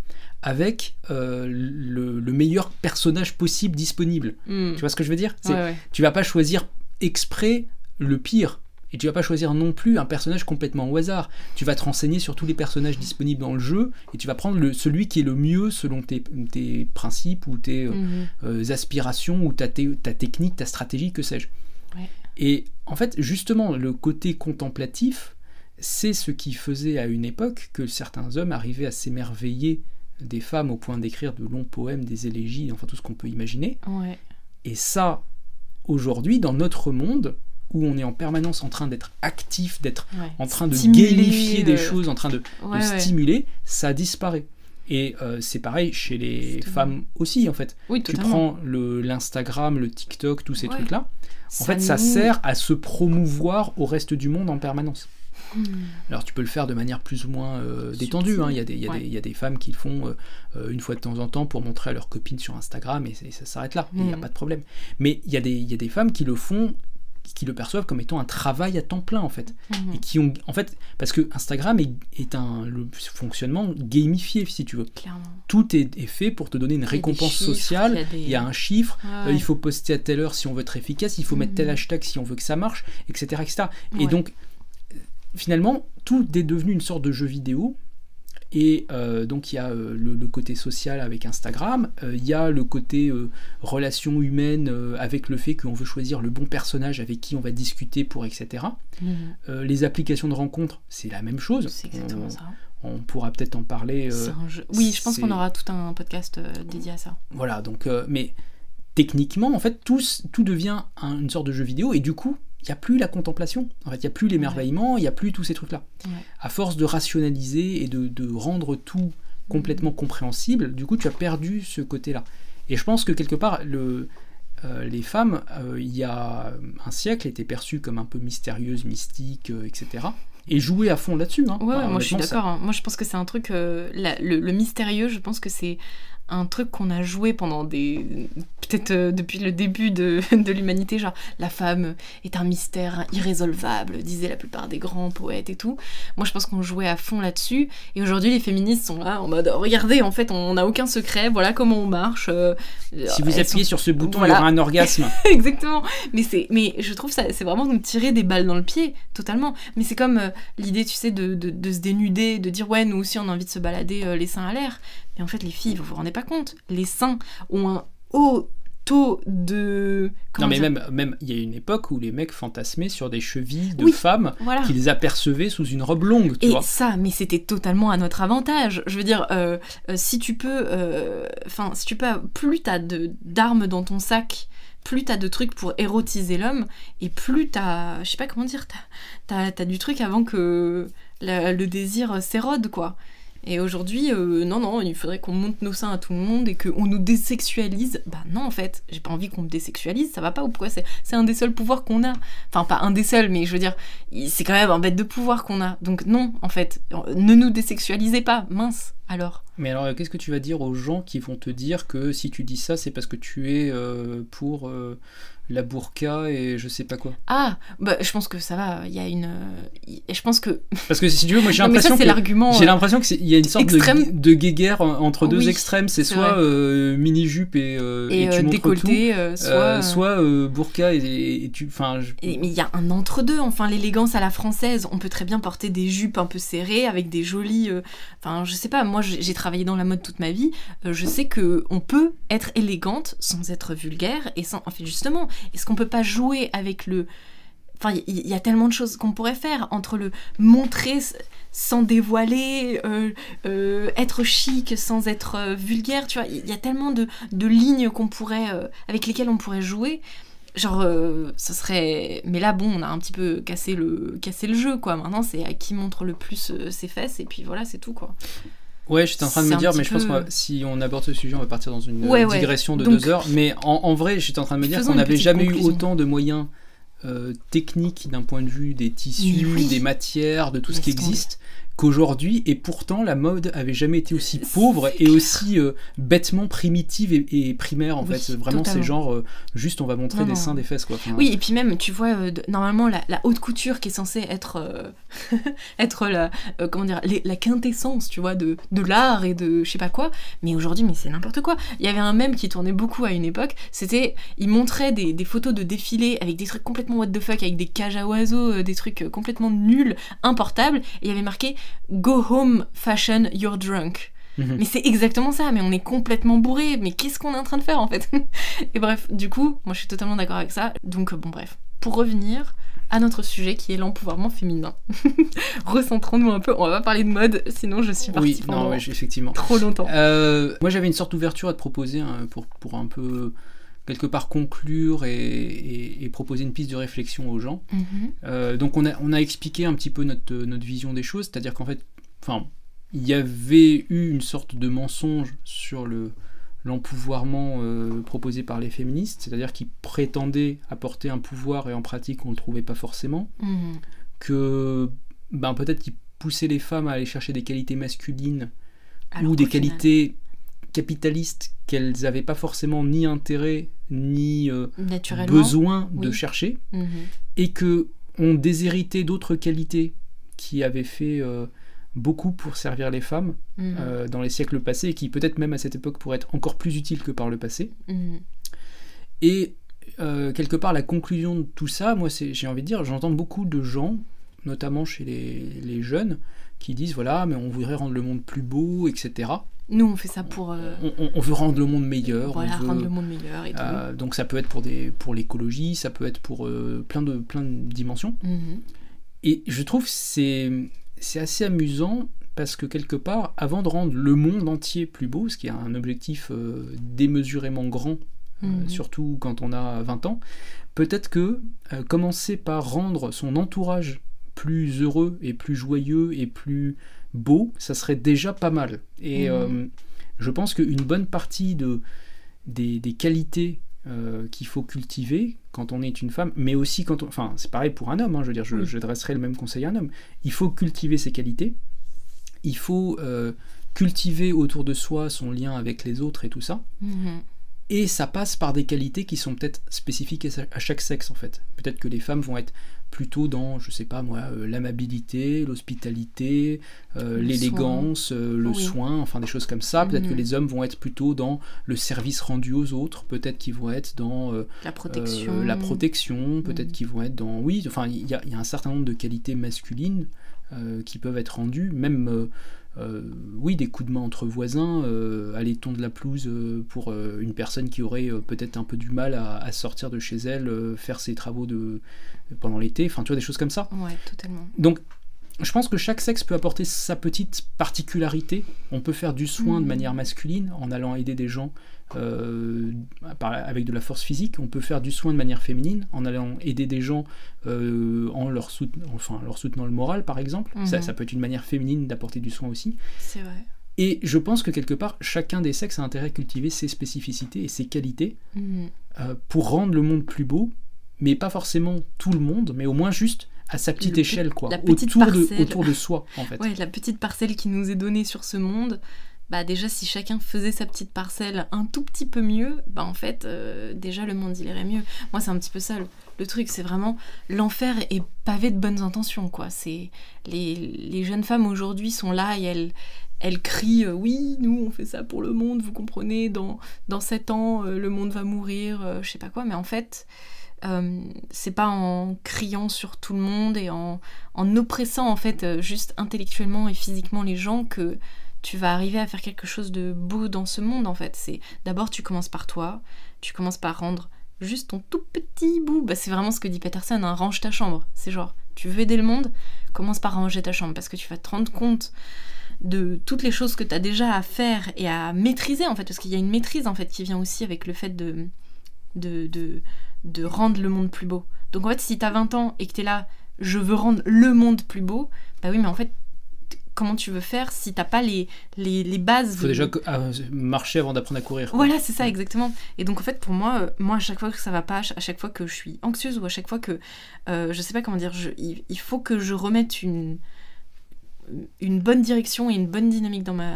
avec euh, le, le meilleur personnage possible disponible. Mhm. Tu vois ce que je veux dire? Ouais, ouais. Tu vas pas choisir exprès le pire. Et tu vas pas choisir non plus un personnage complètement au hasard. Tu vas te renseigner sur tous les personnages disponibles dans le jeu et tu vas prendre le, celui qui est le mieux selon tes, tes principes ou tes, euh, Mhm. euh, aspirations ou ta, ta technique, ta stratégie, que sais-je. Ouais. Et en fait, justement, le côté contemplatif, c'est ce qui faisait à une époque que certains hommes arrivaient à s'émerveiller des femmes au point d'écrire de longs poèmes, des élégies, enfin tout ce qu'on peut imaginer. Ouais. Et ça, aujourd'hui, dans notre monde, où on est en permanence en train d'être actif, d'être ouais. en train de gamifier des euh, choses, en train de, Ouais, stimuler, ça disparaît. Et euh, c'est pareil chez les femmes aussi, en fait Oui, tu prends l'Instagram, le, TikTok, tous ces trucs-là. En fait, ça sert à se promouvoir au reste du monde en permanence. Hmm. Alors, tu peux le faire de manière plus ou moins euh, détendue. hein. Il y, a des- il y a Ouais. des- il y a des femmes qui le font euh, euh, une fois de temps en temps pour montrer à leurs copines sur Instagram et, ça s'arrête là. Il n'y a Mhm. pas de problème. Mais il y, a des- il y a des femmes qui le font qui le perçoivent comme étant un travail à temps plein en fait Mhm. et qui ont en fait parce que Instagram est, est un le fonctionnement gamifié si tu veux Clairement. tout est, est fait pour te donner une récompense chiffres, sociale il y a des- il y a un chiffre Ouais, euh, il faut poster à telle heure si on veut être efficace, il faut mettre tel hashtag si on veut que ça marche, etc. etc. Et donc, finalement, tout est devenu une sorte de jeu vidéo. Et euh, donc, il y a euh, le, le côté social avec Instagram, euh, il y a le côté relation humaine euh, avec le fait qu'on veut choisir le bon personnage avec qui on va discuter pour etc. Mhm. Euh, les applications de rencontres, c'est la même chose. C'est exactement on, ça. on pourra peut-être en parler. euh, jeu- Oui, je pense qu'on aura tout un podcast dédié à ça. Voilà, donc, mais techniquement, en fait, tout, tout devient un- une sorte de jeu vidéo, et du coup, il n'y a plus la contemplation, en fait, il n'y a plus l'émerveillement, il n'y a plus tous ces trucs-là. Ouais. À force de rationaliser et de, de rendre tout complètement compréhensible, du coup, tu as perdu ce côté-là. Et je pense que quelque part, le, euh, les femmes, euh, il y a un siècle, étaient perçues comme un peu mystérieuses, mystiques, euh, etc. Et jouaient à fond là-dessus. Hein. Ouais, Enfin, moi je suis ça- d'accord. hein. Moi je pense que c'est un truc. euh, la- le, le mystérieux, je pense que c'est un truc qu'on a joué pendant des. peut-être euh, depuis le début de, de l'humanité, genre la femme est un mystère irrésolvable, disaient la plupart des grands poètes et tout. Moi, je pense qu'on jouait à fond là-dessus. Et aujourd'hui, les féministes sont là en mode regardez, en fait, on n'a aucun secret, voilà comment on marche. euh, Si vous appuyez sont- sur ce bouton, Voilà. il y aura un orgasme. Exactement. Mais c'est, mais je trouve ça, c'est vraiment nous tirer des balles dans le pied, totalement. Mais c'est comme euh, l'idée, tu sais, de, de, de se dénuder, de dire ouais, nous aussi on a envie de se balader les seins à l'air. Mais en fait, les filles, vous vous rendez pas compte, les seins ont un haut taux de. non, mais même, même, il y a une époque où les mecs fantasmaient sur des chevilles de Oui. femmes Voilà. qu'ils apercevaient sous une robe longue, tu Et vois. ça, mais c'était totalement à notre avantage. Je veux dire, euh, euh, si tu peux, euh, enfin, si tu peux, plus t'as d'armes dans ton sac, plus t'as de trucs pour érotiser l'homme, et plus t'as, je sais pas comment dire, t'as, t'as, t'as du truc avant que la- le désir s'érode, quoi. Et aujourd'hui, euh, non, non, il faudrait qu'on monte nos seins à tout le monde et qu'on nous désexualise. Bah non, en fait, j'ai pas envie qu'on me désexualise, ça va pas ou pourquoi c'est, c'est un des seuls pouvoirs qu'on a? Enfin, pas un des seuls, mais je veux dire, c'est quand même un bête de pouvoir qu'on a. Donc non, en fait, ne nous désexualisez pas, mince, alors. Mais alors, qu'est-ce que tu vas dire aux gens qui vont te dire que si tu dis ça, c'est parce que tu es euh, pour euh, la burqa et je sais pas quoi? Ah, bah je pense que ça va, il y a une... euh, Je pense que... Parce que si tu veux, moi j'ai l'impression c'est que. l'argument... J'ai euh, l'impression qu'il y a une sorte de, extrême. de guéguerre entre deux Oui, extrêmes. C'est soit euh, mini-jupe et, euh, et Et tu euh, montres tout, décolleté, euh, soit... euh, euh, soit euh, burqa et, et tu. Enfin, je- mais il y a un entre-deux, enfin l'élégance à la française. On peut très bien porter des jupes un peu serrées avec des jolies. euh, Enfin, je sais pas, moi j'ai j'ai travaillé dans la mode toute ma vie. euh, je sais que on peut être élégante sans être vulgaire et sans. En fait, justement, est-ce qu'on peut pas jouer avec le. Enfin, il y, a tellement de choses qu'on pourrait faire entre le montrer sans dévoiler, euh, euh, être chic sans être vulgaire, tu vois. Il y a tellement de, de lignes qu'on pourrait, avec lesquelles on pourrait jouer. Genre, ce serait. Mais là, bon, on a un petit peu cassé le, cassé le jeu, quoi. Maintenant, c'est à qui montre le plus ses fesses, et puis voilà, c'est tout, quoi. Ouais, j'étais en train de me dire, mais je pense que si on aborde ce sujet, on va partir dans une Ouais, euh, ouais. digression de Donc- deux heures. Mais en, en vrai, j'étais en train de me dire qu'on n'avait jamais conclusion. eu autant de moyens euh, techniques d'un point de vue des tissus, oui. des matières, de tout ce qui existe qu'aujourd'hui. Et pourtant, la mode avait jamais été aussi pauvre et aussi euh, bêtement primitive et, et primaire en Oui, fait. Vraiment, c'est genre euh, juste on va montrer Non, des non. seins, des fesses quoi. Enfin, Oui, et puis même, tu vois, euh, normalement, la, la haute couture qui est censée être, être la, comment dire, les- la quintessence, tu vois, de, de l'art et de je sais pas quoi. Mais aujourd'hui, mais c'est n'importe quoi. Il y avait un mème qui tournait beaucoup à une époque. C'était, il montrait des, des photos de défilés avec des trucs complètement what the fuck, avec des cages à oiseaux, des trucs complètement nuls, importables. Et il y avait marqué Go home fashion, you're drunk. Mhm. Mais c'est exactement ça, mais on est complètement bourré. Mais qu'est-ce qu'on est en train de faire en fait Et bref, du coup, moi je suis totalement d'accord avec ça. Donc euh, bon bref, pour revenir à notre sujet qui est l'empouvoirment féminin. Recentrons-nous un peu, on va pas parler de mode, sinon je suis partie oui, pendant non, ouais, effectivement. trop longtemps. Euh, moi, j'avais une sorte d'ouverture à te proposer hein, pour, pour un peu quelque part conclure et, et- et proposer une piste de réflexion aux gens. Mhm. Euh, donc, on a, on a expliqué un petit peu notre, notre vision des choses, c'est-à-dire qu'en fait, enfin, il y avait eu une sorte de mensonge sur le l'empouvoirment euh, proposé par les féministes, c'est-à-dire qu'ils prétendaient apporter un pouvoir et en pratique on ne le trouvait pas forcément Mhm. que ben, peut-être qu'ils poussaient les femmes à aller chercher des qualités masculines Alors ou des final- qualités capitalistes qu'elles n'avaient pas forcément ni intérêt ni euh, besoin de chercher Mhm. et que on déshéritait d'autres qualités qui avaient fait euh, beaucoup pour servir les femmes Mhm. euh, dans les siècles passés et qui peut-être même à cette époque pourraient être encore plus utiles que par le passé. Mhm. Et quelque part, la conclusion de tout ça, moi, c'est, j'ai envie de dire, j'entends beaucoup de gens, notamment chez les, les jeunes, qui disent voilà, mais on voudrait rendre le monde plus beau, etc. Nous on fait ça pour euh, On, on- on veut rendre le monde meilleur. voilà, on veut- rendre le monde meilleur et tout. euh, donc ça peut être pour, des, pour l'écologie, ça peut être pour euh, plein, de, plein de dimensions. Mhm. Et je trouve que c'est, c'est assez amusant parce que quelque part, avant de rendre le monde entier plus beau, ce qui est un objectif démesurément grand, Mhm. surtout quand on a 20 ans, peut-être que commencer par rendre son entourage plus heureux et plus joyeux et plus beau, ça serait déjà pas mal. Et Mhm. euh, je pense qu'une bonne partie de, des, des qualités euh, qu'il faut cultiver quand on est une femme, mais aussi quand on... Enfin, c'est pareil pour un homme, hein, je veux dire, je, Oui. je dresserai le même conseil à un homme. Il faut cultiver ses qualités, il faut euh, cultiver autour de soi son lien avec les autres et tout ça. Mhm. Et ça passe par des qualités qui sont peut-être spécifiques à chaque sexe en fait. Peut-être que les femmes vont être plutôt dans, je sais pas moi, euh, l'amabilité, l'hospitalité, euh, l'élégance, euh, le Oui. soin, enfin des choses comme ça. Peut-être que Mhm. les hommes vont être plutôt dans le service rendu aux autres. Peut-être qu'ils vont être dans La protection. la protection. Peut-être Mhm. qu'ils vont être dans, oui, enfin il y, y a un certain nombre de qualités masculines qui peuvent être rendues, même oui, des coups de main entre voisins, euh, aller tondre la pelouse euh, pour euh, une personne qui aurait euh, peut-être un peu du mal à, à sortir de chez elle, euh, faire ses travaux de, pendant l'été, enfin tu vois, des choses comme ça. Ouais, totalement. Donc je pense que chaque sexe peut apporter sa petite particularité. On peut faire du soin de Mhm. manière masculine en allant aider des gens euh, avec de la force physique. On peut faire du soin de manière féminine en allant aider des gens euh, en leur, souten- enfin, leur soutenant le moral, par exemple. Ça, Mhm. ça peut être une manière féminine d'apporter du soin aussi. C'est vrai. Et je pense que quelque part, chacun des sexes a intérêt à cultiver ses spécificités et ses qualités Mhm. euh, pour rendre le monde plus beau, mais pas forcément tout le monde, mais au moins juste à sa petite Le pe- échelle, quoi, la petite autour, de, parcelle. autour de soi, en fait. Ouais, la petite parcelle qui nous est donnée sur ce monde, bah déjà si chacun faisait sa petite parcelle un tout petit peu mieux, bah en fait euh, déjà le monde il irait mieux. Moi c'est un petit peu ça le, le truc, c'est vraiment l'enfer est pavé de bonnes intentions quoi. C'est les, les jeunes femmes aujourd'hui sont là et elles elles crient euh, oui nous on fait ça pour le monde, vous comprenez dans dans sept ans euh, le monde va mourir, euh, je sais pas quoi, mais en fait euh, c'est pas en criant sur tout le monde et en, oppressant en fait euh, juste intellectuellement et physiquement les gens que tu vas arriver à faire quelque chose de beau dans ce monde en fait. C'est d'abord tu commences par toi, tu commences par rendre juste ton tout petit bout. Bah, c'est vraiment ce que dit Peterson, hein, range ta chambre. C'est genre tu veux aider le monde, commence par ranger ta chambre parce que tu vas te rendre compte de toutes les choses que tu as déjà à faire et à maîtriser en fait parce qu'il y a une maîtrise en fait qui vient aussi avec le fait de, de rendre le monde plus beau. Donc en fait si tu as 20 ans et que tu es là je veux rendre le monde plus beau, bah oui mais en fait comment tu veux faire si t'as pas les, les, les bases Il faut déjà ah, marcher avant d'apprendre à courir. quoi. voilà, c'est ça, exactement. Et donc, en fait, pour moi, euh, moi, à chaque fois que ça va pas, à chaque fois que je suis anxieuse ou à chaque fois que, euh, je sais pas comment dire, je- il, il faut que je remette une, une bonne direction et une bonne dynamique dans ma,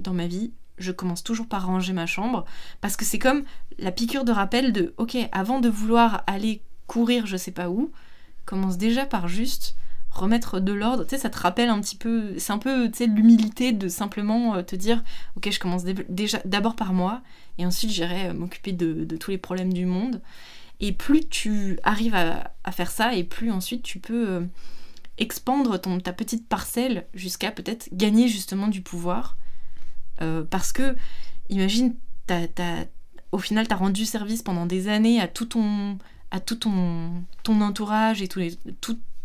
dans ma vie, je commence toujours par ranger ma chambre parce que c'est comme la piqûre de rappel de, ok, avant de vouloir aller courir, je sais pas où, commence déjà par juste remettre de l'ordre. Tu sais, ça te rappelle un petit peu, c'est un peu, tu sais, l'humilité de simplement euh, te dire, ok, je commence dé- déjà d'abord par moi et ensuite j'irai euh, m'occuper de, tous les problèmes du monde. Et plus tu arrives à, à faire ça, et plus ensuite tu peux euh, expandre ton, ta petite parcelle jusqu'à peut-être gagner justement du pouvoir. Euh, parce que, imagine, t'as- t'as- au final, tu as rendu service pendant des années à tout ton, à tout ton, ton entourage et tout,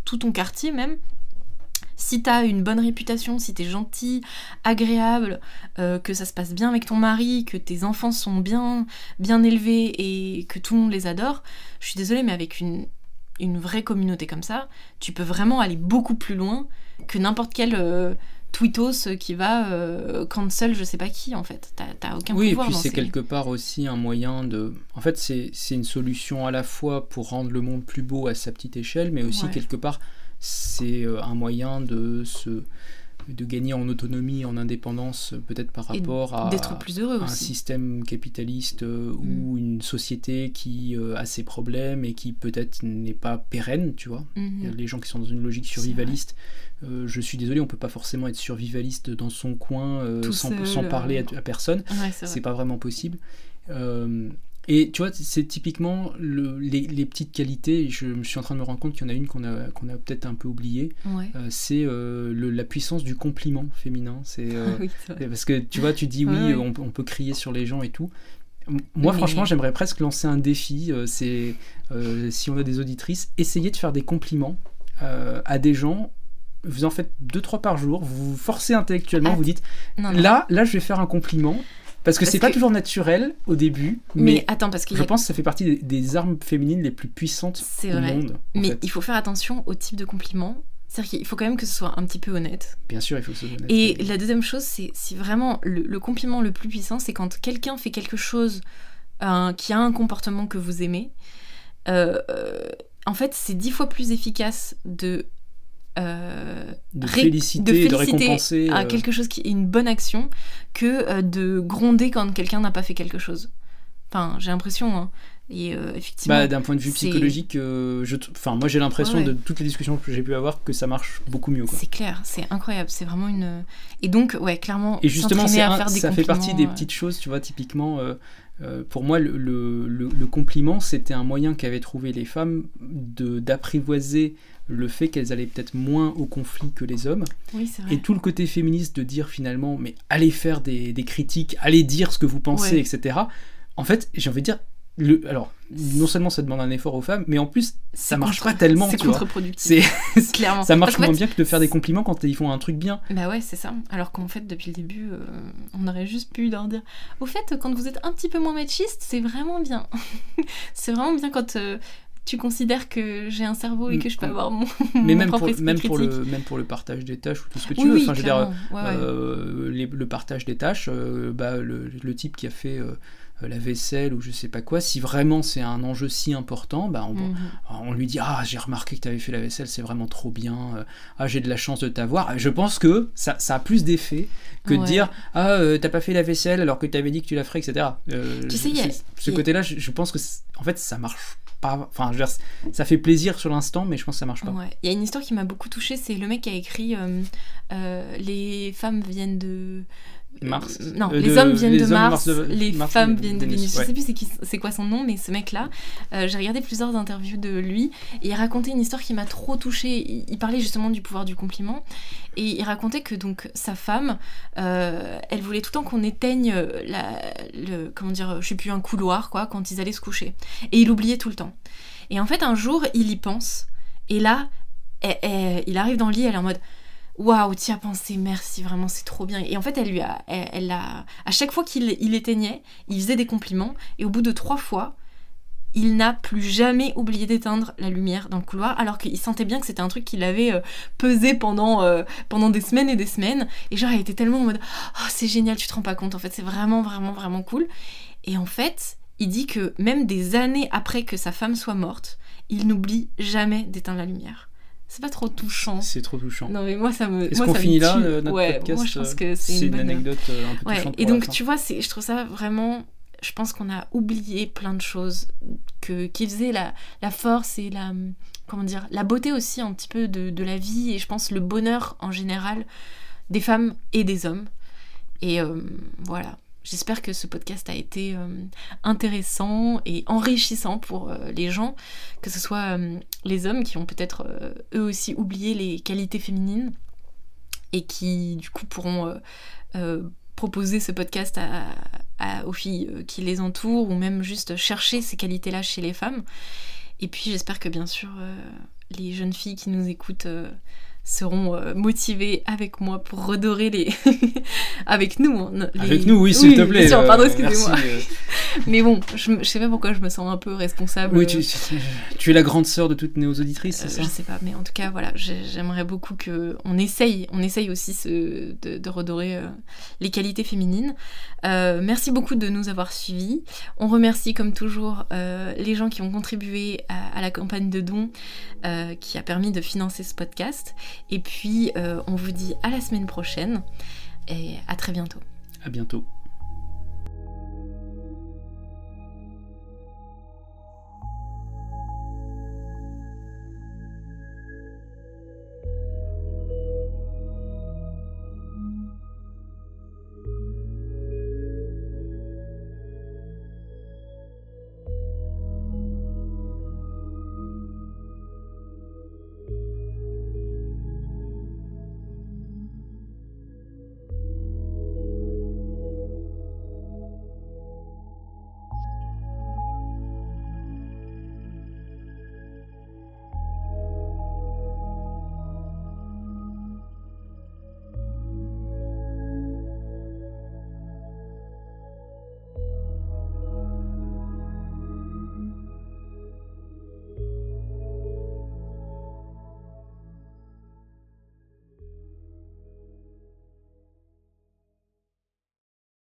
tout ton quartier même. Si tu as une bonne réputation, si tu es gentil, agréable, euh, que ça se passe bien avec ton mari, que tes enfants sont bien, bien élevés et que tout le monde les adore, je suis désolée, mais avec une, une vraie communauté comme ça, tu peux vraiment aller beaucoup plus loin que n'importe quel euh, tweetos qui va euh, cancel je sais pas qui en fait. T'as aucun Oui, et pouvoir puis dans c'est ces- quelque part aussi un moyen de. En fait, c'est c'est une solution à la fois pour rendre le monde plus beau à sa petite échelle, mais aussi Ouais. quelque part, c'est euh, un moyen de se de gagner en autonomie, en indépendance, peut-être par rapport à, d'être plus heureux à un système capitaliste euh, Mm. ou une société qui euh, a ses problèmes et qui peut-être n'est pas pérenne, tu vois. Mhm. Les gens qui sont dans une logique survivaliste, euh, je suis désolé, on peut pas forcément être survivaliste dans son coin sans, seul, sans parler à, à personne. Ouais, c'est pas vraiment possible. Et tu vois, c'est typiquement le- les, les petites qualités. Je me suis en train de me rendre compte qu'il y en a une qu'on a, qu'on a peut-être un peu oubliée. Ouais. Euh, c'est euh, le- la puissance du compliment féminin. C'est euh, oui, parce que tu vois, tu dis oui, Ouais, ouais. On, peut- on peut crier sur les gens et tout. Moi, Mais- franchement, j'aimerais presque lancer un défi. c'est si on a des auditrices, essayez de faire des compliments à des gens. Vous en faites deux trois par jour. Vous vous forcez intellectuellement. Ah, vous dites Non, non. là, là, je vais faire un compliment parce que c'est pas que- toujours naturel au début, mais, mais, attends, parce y je a- pense que ça fait partie des, des armes féminines les plus puissantes au vrai. monde. Mais fait. il faut faire attention au type de compliment. C'est-à-dire qu'il faut quand même que ce soit un petit peu honnête. Bien sûr, il faut se honnête. Et la deuxième chose, c'est si vraiment le, le compliment le plus puissant, c'est quand quelqu'un fait quelque chose euh, qui a un comportement que vous aimez. Euh, euh, en fait, c'est dix fois plus efficace de de féliciter, de, récompenser à quelque chose qui est une bonne action que de gronder quand quelqu'un n'a pas fait quelque chose. Enfin, j'ai l'impression. Hein. Et euh, effectivement. Bah, d'un point de vue psychologique, euh, je enfin, moi j'ai l'impression de toutes les discussions que j'ai pu avoir que ça marche beaucoup mieux. C'est clair, c'est incroyable, c'est vraiment une. Et donc, ouais, clairement. Et justement, ça fait partie des petites choses, tu vois, typiquement. Euh, pour moi, le, le, le, compliment, c'était un moyen qu'avaient trouvé les femmes d'apprivoiser le fait qu'elles allaient peut-être moins au conflit que les hommes. Oui, vrai. Et tout le côté féministe de dire finalement, mais allez faire des, des critiques, allez dire ce que vous pensez, etc. En fait, j'ai envie de dire, le, alors, non seulement ça demande un effort aux femmes, mais en plus, ça marche pas tellement. C'est contre-productif. Clairement. Ça marche moins bien que de faire des compliments quand ils font un truc bien. Bah ouais, c'est ça. Alors qu'en fait, depuis le début, euh, on aurait juste pu leur dire Au fait, quand vous êtes un petit peu moins machiste, c'est vraiment bien. c'est vraiment bien quand. Euh, tu considères que j'ai un cerveau et que je peux mm. avoir mon, mais même pour, même pour le même pour le partage des tâches ou tout ce que tu veux enfin je veux dire euh, le partage des tâches bah, le, le, type qui a fait euh, la vaisselle ou je sais pas quoi, si vraiment c'est un enjeu si important, bah on, mhm. on, lui dit Ah, j'ai remarqué que tu avais fait la vaisselle, c'est vraiment trop bien, euh, ah, j'ai de la chance de t'avoir. Je pense que ça, ça a plus d'effet que de dire Ah, euh, t'as pas fait la vaisselle alors que tu avais dit que tu la ferais, etc. tu sais, ce côté-là, je, pense que en fait, ça marche Enfin, je ça fait plaisir sur l'instant, mais je pense que ça marche pas. Il y a une histoire qui m'a beaucoup touchée, c'est le mec qui a écrit Les femmes viennent de Mars. Euh, non, les hommes viennent de Mars, les femmes viennent de Vénus. Je sais plus c'est quoi son nom, mais ce mec-là, euh, j'ai regardé plusieurs interviews de lui et il racontait une histoire qui m'a trop touchée. Il, parlait justement du pouvoir du compliment et il racontait que donc sa femme, euh, elle voulait tout le temps qu'on éteigne la, le, comment dire, je sais plus un couloir quoi, quand ils allaient se coucher. Et il oubliait tout le temps. Et en fait, un jour, il y pense et là, il arrive dans le lit, elle est en mode Waouh, tu as pensé, merci, vraiment, c'est trop bien. Et en fait, elle lui a, elle, a, à chaque fois qu'il il éteignait, il faisait des compliments, et au bout de trois fois, il n'a plus jamais oublié d'éteindre la lumière dans le couloir, alors qu'il sentait bien que c'était un truc qu'il avait euh, pesé pendant, euh, pendant des semaines et des semaines. Et genre, il était tellement en mode, oh, c'est génial, tu te rends pas compte, en fait, c'est vraiment, vraiment, vraiment cool. Et en fait, il dit que même des années après que sa femme soit morte, il n'oublie jamais d'éteindre la lumière c'est pas trop touchant. C'est trop touchant. Non mais moi ça me. Est-ce qu'on finit là notre ouais, podcast Moi je pense que c'est une, une, anecdote euh, un peu ouais. touchante. Et donc tu vois, je trouve ça vraiment. Je pense qu'on a oublié plein de choses que qui faisaient la, la force et la comment dire la beauté aussi un petit peu de, de la vie et je pense le bonheur en général des femmes et des hommes. Et euh, voilà. J'espère que ce podcast a été euh, intéressant et enrichissant pour euh, les gens, que ce soit euh, les hommes qui ont peut-être eux aussi oublié les qualités féminines et qui du coup pourront proposer ce podcast aux filles qui les entourent ou même juste chercher ces qualités-là chez les femmes. Et puis j'espère que bien sûr les jeunes filles qui nous écoutent seront euh, motivés avec moi pour redorer les. avec nous. Hein, avec nous, oui, s'il te plaît. Sûr, pardon, euh, excusez-moi. Euh. Mais bon, je, je, sais pas pourquoi je me sens un peu responsable. Oui, tu, tu es la grande sœur de toutes nos auditrices, c'est ça Je sais pas, mais en tout cas, voilà, j'aimerais beaucoup que on essaye, on essaye aussi ce, de, redorer les qualités féminines. merci beaucoup de nous avoir suivis. On remercie, comme toujours, les gens qui ont contribué à, à la campagne de dons qui a permis de financer ce podcast. Et puis, euh, on vous dit à la semaine prochaine et à très bientôt. À bientôt.